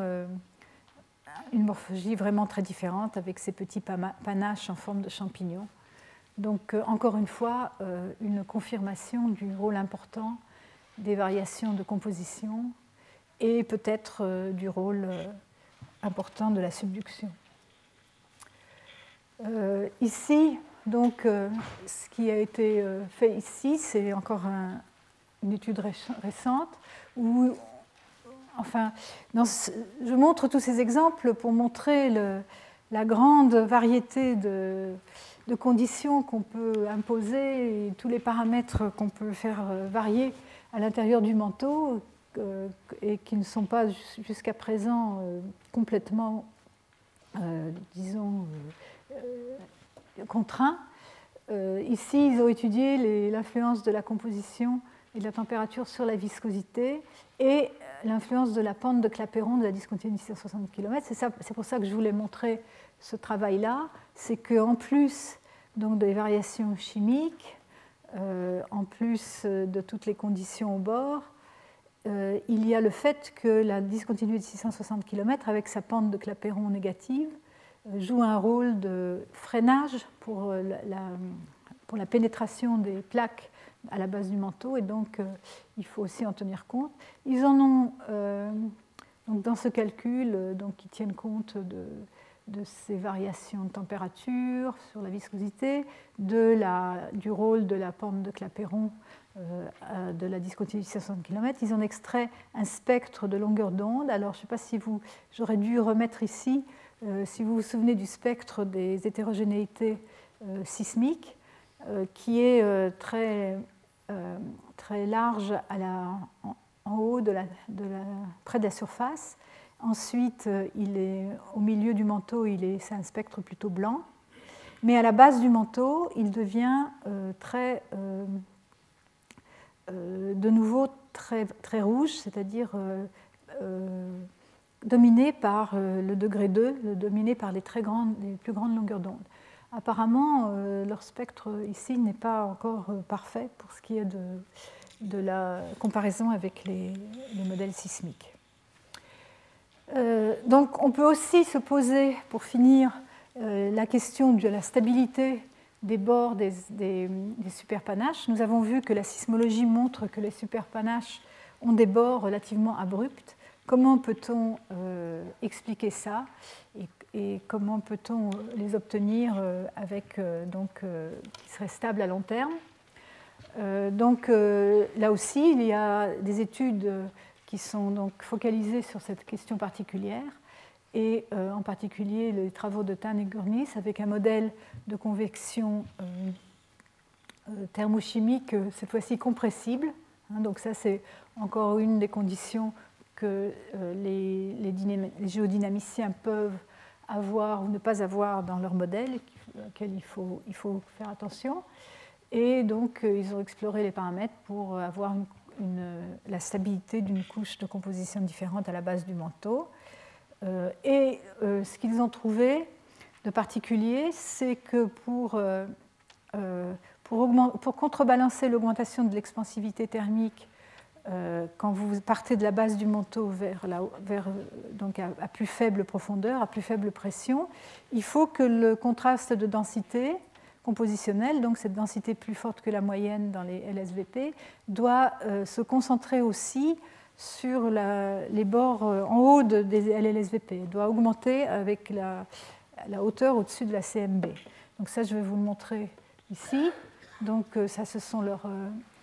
une morphologie vraiment très différente avec ces petits panaches en forme de champignons. Donc, encore une fois, une confirmation du rôle important des variations de composition et peut-être euh, du rôle euh, important de la subduction. Euh, ici, donc, ce qui a été fait ici, c'est encore une étude récente où, enfin, je montre tous ces exemples pour montrer la grande variété de, de conditions qu'on peut imposer et tous les paramètres qu'on peut faire varier à l'intérieur du manteau euh, et qui ne sont pas jusqu'à présent euh, complètement, euh, disons, contraints. ici, ils ont étudié l'influence de la composition et de la température sur la viscosité et l'influence de la pente de Clapeyron de la discontinuité à 60 km. C'est pour ça que je voulais montrer ce travail-là. C'est qu'en plus donc, des variations chimiques, euh, en plus euh, de toutes les conditions au bord, euh, il y a le fait que la discontinuité de 660 km, avec sa pente de Clapeyron négative, joue un rôle de freinage pour la, pénétration des plaques à la base du manteau, et donc il faut aussi en tenir compte. Ils en ont, donc dans ce calcul, donc, ils tiennent compte de, de ces variations de température sur la viscosité, de la, du rôle de la pente de Clapeyron euh, de la discontinuité de 60 km. Ils ont extrait un spectre de longueur d'onde. Alors, je ne sais pas si vous, j'aurais dû remettre ici, euh, si vous vous souvenez du spectre des hétérogénéités euh, sismiques, qui est très, très large à la, en, haut de la, de la, près de la surface Ensuite, euh, il est, au milieu du manteau, c'est un spectre plutôt blanc. Mais à la base du manteau, il devient euh, très, euh, de nouveau très, très rouge, c'est-à-dire dominé par le degré 2, dominé par les, très grandes, les plus grandes longueurs d'onde. Apparemment, leur spectre ici n'est pas encore parfait pour ce qui est de la comparaison avec les modèles sismiques. Euh, donc on peut aussi se poser, pour finir, euh, la question de la stabilité des bords des, superpanaches. Nous avons vu que la sismologie montre que les superpanaches ont des bords relativement abrupts. Comment peut-on euh, expliquer ça et, comment peut-on les obtenir avec donc qui seraient stables à long terme? Donc là aussi, il y a des études sont donc focalisés sur cette question particulière. et en particulier les travaux de Tan et Gurnis avec un modèle de convection thermochimique, cette fois-ci compressible. Hein, donc ça, c'est encore une des conditions que les, géodynamiciens peuvent avoir ou ne pas avoir dans leur modèle, auquel il faut, il faut faire attention. Et donc, euh, ils ont exploré les paramètres pour avoir une, la stabilité d'une couche de composition différente à la base du manteau. Euh, et euh, ce qu'ils ont trouvé de particulier, c'est que pour, pour, pour contrebalancer l'augmentation de l'expansivité thermique quand vous partez de la base du manteau vers, donc à, plus faible profondeur, à plus faible pression, il faut que le contraste de densité compositionnelle, donc cette densité plus forte que la moyenne dans les LSVP, doit euh, se concentrer aussi sur les bords euh, en haut des LSVP. Elle doit augmenter avec la, hauteur au-dessus de la CMB. Donc ça, je vais vous le montrer ici. Donc euh, ça, ce sont leurs,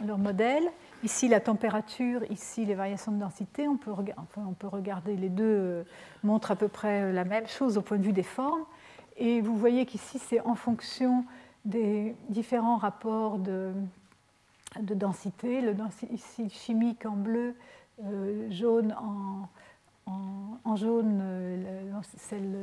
leurs modèles. Ici, la température, ici, les variations de densité. On peut, on peut regarder, les deux montrent à peu près la même chose au point de vue des formes. Et vous voyez qu'ici, c'est en fonction des différents rapports de, de densité, le ici chimique en bleu, euh, jaune en, en, jaune, euh,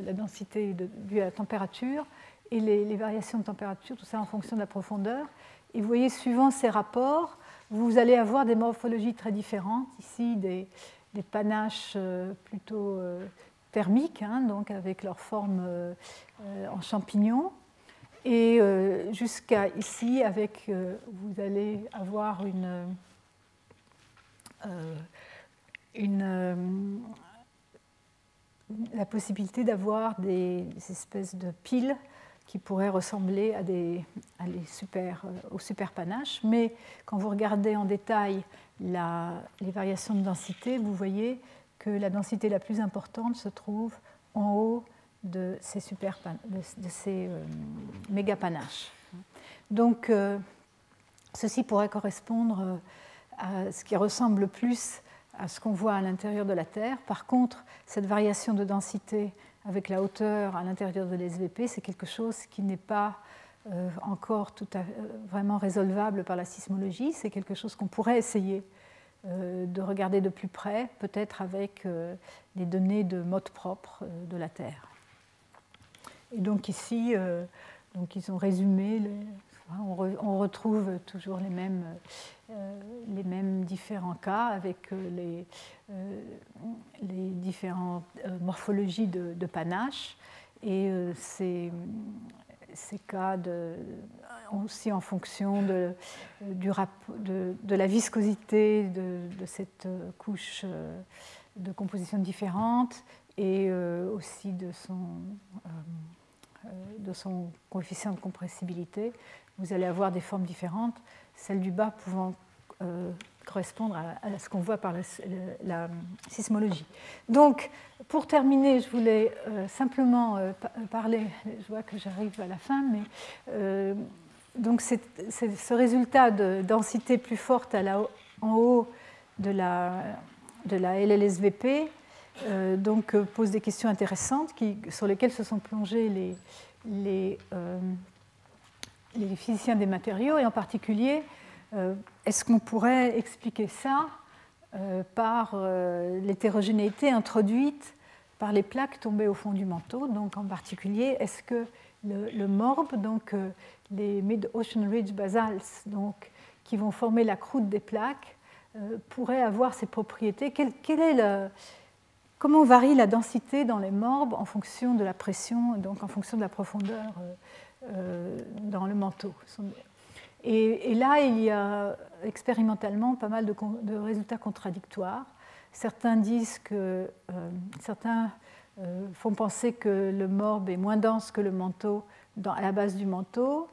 la densité de, due à la température, et les, variations de température, tout ça en fonction de la profondeur. Et vous voyez, suivant ces rapports, vous allez avoir des morphologies très différentes. Ici, des, des panaches euh, plutôt thermiques, hein, donc avec leur forme en champignon et euh, jusqu'à ici, avec, euh, vous allez avoir une, euh, la possibilité d'avoir des, espèces de piles qui pourraient ressembler à des, super, aux superpanaches. Mais quand vous regardez en détail les variations de densité, vous voyez que la densité la plus importante se trouve en haut de ces, super, de, ces euh, méga panaches. Donc, euh, ceci pourrait correspondre euh, à ce qui ressemble le plus à ce qu'on voit à l'intérieur de la Terre. Par contre, cette variation de densité avec la hauteur à l'intérieur de l'SVP, c'est quelque chose qui n'est pas encore tout à, vraiment résolvable par la sismologie. C'est quelque chose qu'on pourrait essayer de regarder de plus près, peut-être avec les données de mode propre de la Terre. Et donc ici, euh, donc ils ont résumé, on, retrouve toujours les mêmes, euh, les mêmes différents cas avec euh, les, les différentes morphologies de, panache. Et ces, ces, cas aussi en fonction de, du de, de, la viscosité de, cette couche de composition différente et aussi de son de son coefficient de compressibilité, vous allez avoir des formes différentes, celle du bas pouvant euh, correspondre à, ce qu'on voit par la, sismologie. Donc, pour terminer, je voulais euh, simplement parler, je vois que j'arrive à la fin, mais donc ce résultat de densité plus forte en haut de la, de la LLSVP euh, donc, euh, pose des questions intéressantes sur lesquelles se sont plongés euh, les, physiciens des matériaux, et en particulier, est-ce qu'on pourrait expliquer ça par l'hétérogénéité introduite par les plaques tombées au fond du manteau? Donc, en particulier, est-ce que le, morbe, donc les mid-ocean ridge basals, donc, qui vont former la croûte des plaques, pourraient avoir ces propriétés? Quelle, quelle est le, comment varie la densité dans les morbes en fonction de la pression, donc en fonction de la profondeur euh, euh, dans le manteau. Et, là, il y a expérimentalement pas mal de, résultats contradictoires. Certains disent que euh, certains font penser que le morbe est moins dense que le manteau à la base du manteau,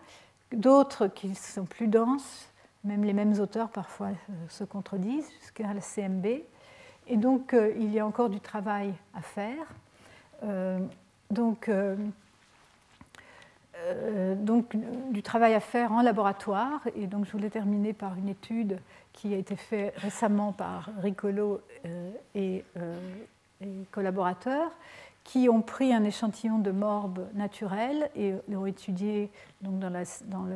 d'autres qu'ils sont plus denses. Même les mêmes auteurs parfois se contredisent jusqu'à la CMB. Et donc, euh, il y a encore du travail à faire. Euh, donc, euh, donc, du travail à faire en laboratoire. Et donc, je voulais terminer par une étude qui a été faite récemment par Ricolo et, collaborateurs, qui ont pris un échantillon de morbe naturel et l'ont étudié donc, dans, la, dans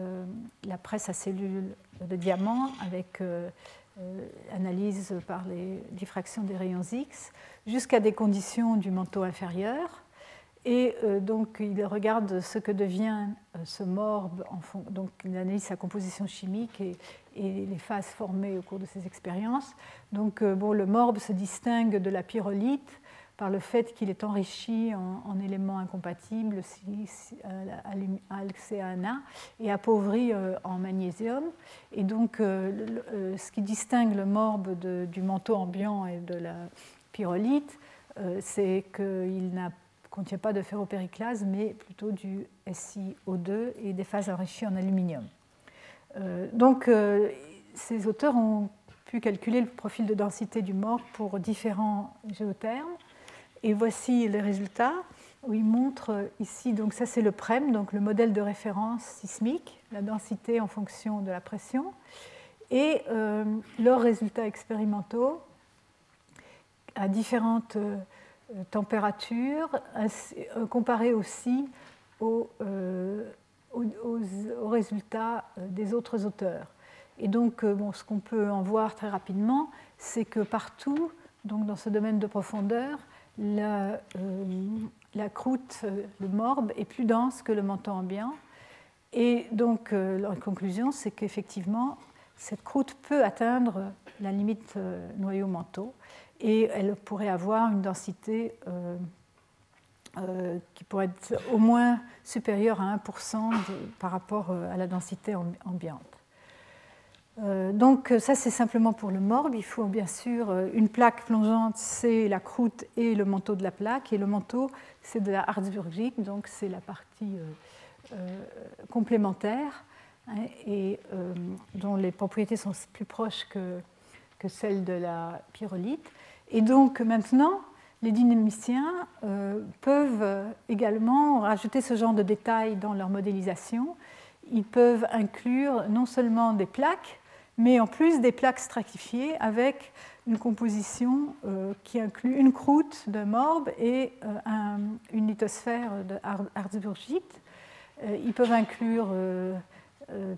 la, presse à cellules de diamant avec analyse par les diffractions des rayons X jusqu'à des conditions du manteau inférieur. Et euh, donc, il regarde ce que devient euh, ce morbe, en donc il analyse sa composition chimique et, les phases formées au cours de ses expériences. Donc, euh, bon, le morbe se distingue de la pyrolite par le fait qu'il est enrichi en, éléments incompatibles, alcéana, et appauvri en magnésium. Et donc, ce qui distingue le morbe du manteau ambiant et de la pyrolite, c'est qu'il n'a contient pas de ferropériclase, mais plutôt du SiO2 et des phases enrichies en aluminium. Euh, donc, euh, ces auteurs ont pu calculer le profil de densité du mort pour différents géothermes. Et voici les résultats où ils montrent ici, donc ça c'est le PREM, donc le modèle de référence sismique, la densité en fonction de la pression, et euh, leurs résultats expérimentaux à différentes euh, température, euh, comparé aussi euh, aux, résultats des autres auteurs. Et donc, bon, ce qu'on peut en voir très rapidement, c'est que partout, donc dans ce domaine de profondeur, la, la croûte, le morbe, est plus dense que le manteau ambiant. Et donc, leur conclusion, c'est qu'effectivement, cette croûte peut atteindre la limite noyau-manteau et elle pourrait avoir une densité euh, euh, qui pourrait être au moins supérieure à 1% par rapport euh, à la densité ambiante. Donc ça c'est simplement pour le morbe. Il faut bien sûr une plaque plongeante, c'est la croûte et le manteau de la plaque. Et le manteau c'est de la harzburgique, donc c'est la partie complémentaire hein, et dont les propriétés sont plus proches que, que celles de la pyrolite. Et donc maintenant, les dynamiciens euh, peuvent également rajouter ce genre de détails dans leur modélisation. Ils peuvent inclure non seulement des plaques, mais en plus des plaques stratifiées avec une composition euh, qui inclut une croûte de morbe et euh, une lithosphère de harzburgite. ils peuvent inclure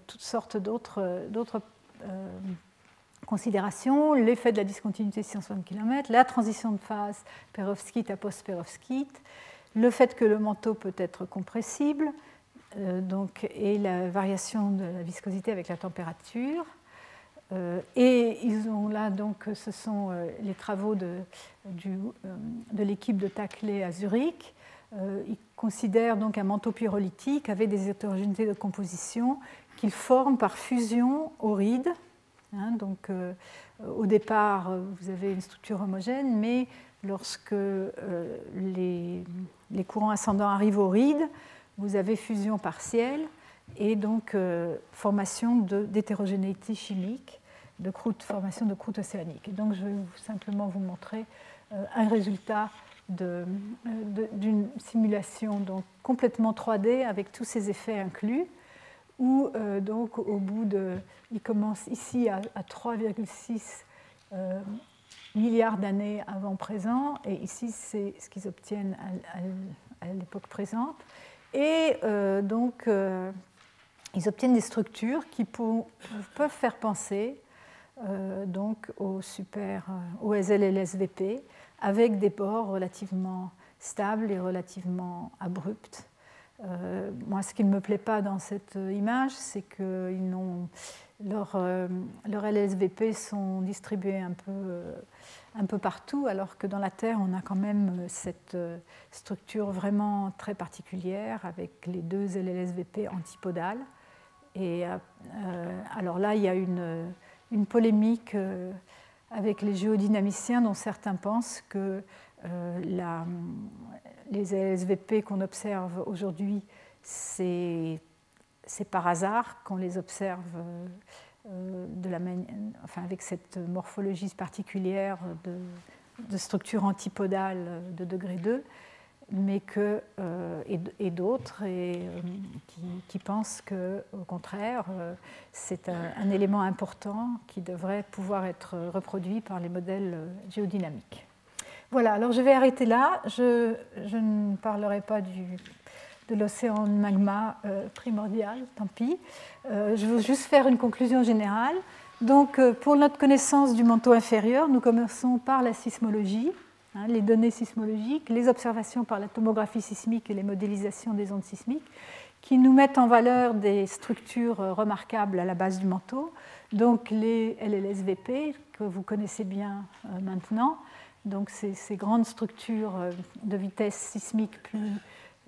toutes sortes d'autres considération l'effet de la discontinuité 660 km, la transition de phase perovskite à post-perovskite, le fait que le manteau peut être compressible, euh, donc, et la variation de la viscosité avec la température. Euh, et ils ont là, donc, ce sont euh, les travaux de, de l'équipe de Taclé à Zurich. ils considèrent donc un manteau pyrolytique avec des hétérogénéités de composition qu'ils forment par fusion au ride Hein, donc, euh, au départ, vous avez une structure homogène, mais lorsque euh, les, courants ascendants arrivent au ride, vous avez fusion partielle et donc euh, formation d'hétérogénéité chimique, de croûte, formation de croûte océanique. Et donc, je vais simplement vous montrer un résultat d'une simulation donc, complètement 3D avec tous ces effets inclus où euh, donc au bout de, il commence ici à, 3,6 euh, milliards d'années avant présent, et ici c'est ce qu'ils obtiennent à, l'époque présente. Et euh, donc ils obtiennent des structures qui peuvent faire penser donc au super, au SLLSVP, avec des bords relativement stables et relativement abrupts. Euh, moi, ce qui ne me plaît pas dans cette image, c'est que leurs euh, LSVP sont distribués un peu, euh, un peu partout, alors que dans la Terre, on a quand même cette structure vraiment très particulière avec les deux LSVP antipodales. Et alors là, il y a une, une polémique avec les géodynamiciens dont certains pensent que la, les SVP qu'on observe aujourd'hui, c'est par hasard qu'on les observe euh, de la enfin, avec cette morphologie particulière de, de, structure antipodale de degré 2, mais que, euh, et, d'autres et, euh, qui, pensent qu'au contraire, c'est un, élément important qui devrait pouvoir être reproduit par les modèles géodynamiques. Voilà, alors je vais arrêter là. Je, ne parlerai pas du, de l'océan de magma euh, primordial, tant pis. Euh, je veux juste faire une conclusion générale. Donc, euh, pour notre connaissance du manteau inférieur, nous commençons par la sismologie, hein, les données sismologiques, les observations par la tomographie sismique et les modélisations des ondes sismiques, qui nous mettent en valeur des structures remarquables à la base du manteau, donc les LLSVP, que vous connaissez bien maintenant, donc ces, grandes structures euh, de vitesse sismique plus,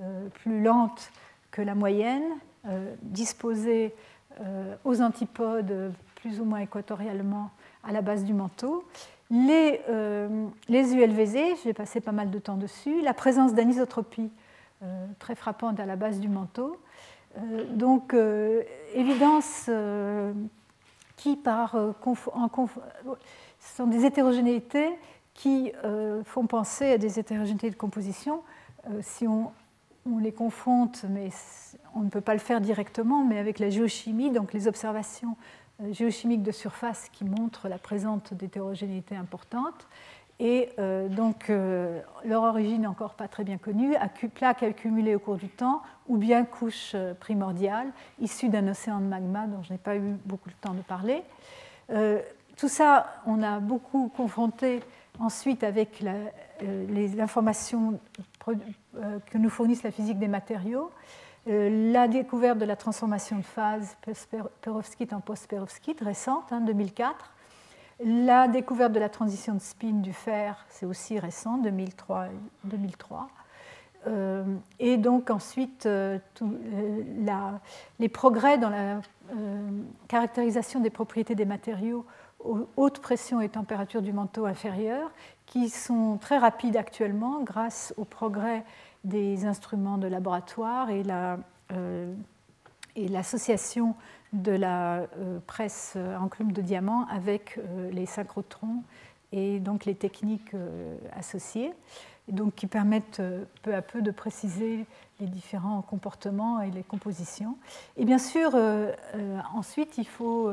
euh, lentes que la moyenne, euh, disposées aux antipodes plus ou moins équatorialement à la base du manteau. Les, les ULVZ, j'ai passé pas mal de temps dessus, la présence d'anisotropie très frappante à la base du manteau. donc, évidence qui, par, en, sont des hétérogénéités qui euh, font penser à des hétérogénéités de composition. Euh, si on, les confronte, mais on ne peut pas le faire directement, mais avec la géochimie, donc les observations euh, géochimiques de surface qui montrent la présence d'hétérogénéité importante. Et donc leur origine encore pas très bien connue, plaques accumulées au cours du temps, ou bien couches primordiales issues d'un océan de magma dont je n'ai pas eu beaucoup de temps de parler. tout ça, on a beaucoup confronté Ensuite, avec euh, l'information euh, que nous fournissent la physique des matériaux, euh, la découverte de la transformation de phase perovskite en post-perovskite récente, en hein, 2004. La découverte de la transition de spin du fer, c'est aussi récent, 2003. 2003. et donc ensuite, les progrès dans la caractérisation des propriétés des matériaux haute pression et température du manteau inférieur, qui sont très rapides actuellement grâce au progrès des instruments de laboratoire et euh, l'association de la euh, presse enclume de diamant avec euh, les synchrotrons et donc les techniques associées, et donc qui permettent peu à peu de préciser les différents comportements et les compositions. Et bien sûr, ensuite, il faut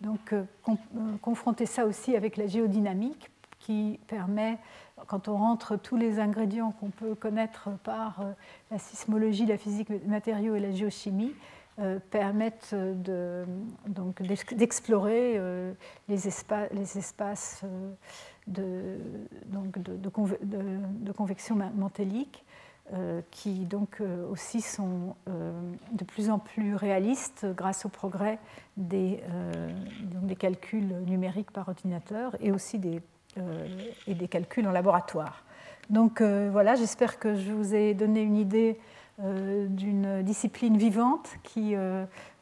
donc euh, euh, confronter ça aussi avec la géodynamique qui permet, quand on rentre tous les ingrédients qu'on peut connaître par euh, la sismologie, la physique des matériaux et la géochimie, permettent d'explorer les, espaces de, convection mantélique euh, qui donc euh, aussi sont euh, de plus en plus réalistes grâce au progrès des calculs numériques par ordinateur et aussi des, et des calculs en laboratoire. Donc voilà, j'espère que je vous ai donné une idée d'une discipline vivante qui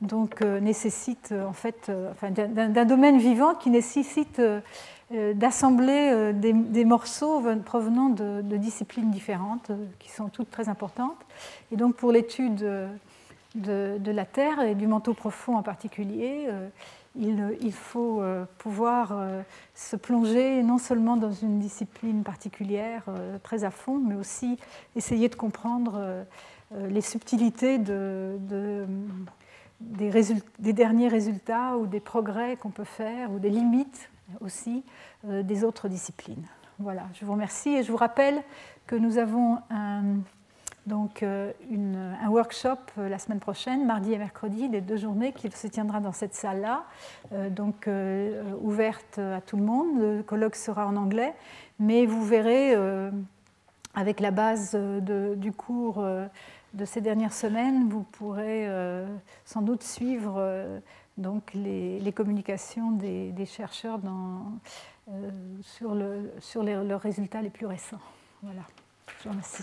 donc nécessite en fait, d'un domaine vivant qui nécessite euh, d'assembler euh, des, morceaux provenant de, disciplines différentes, euh, qui sont toutes très importantes. Et donc pour l'étude de, la Terre et du manteau profond en particulier, il, faut pouvoir se plonger non seulement dans une discipline particulière très à fond, mais aussi essayer de comprendre les subtilités des, derniers résultats ou des progrès qu'on peut faire ou des limites aussi euh, des autres disciplines. Voilà, je vous remercie et je vous rappelle que nous avons un, donc, euh, un workshop euh, la semaine prochaine, mardi et mercredi, les deux journées qui se tiendra dans cette salle-là, donc ouverte à tout le monde. Le colloque sera en anglais, mais vous verrez avec la base du cours de ces dernières semaines, vous pourrez sans doute suivre donc les, communications des, chercheurs euh, sur, leurs résultats les plus récents. Voilà, je vous remercie.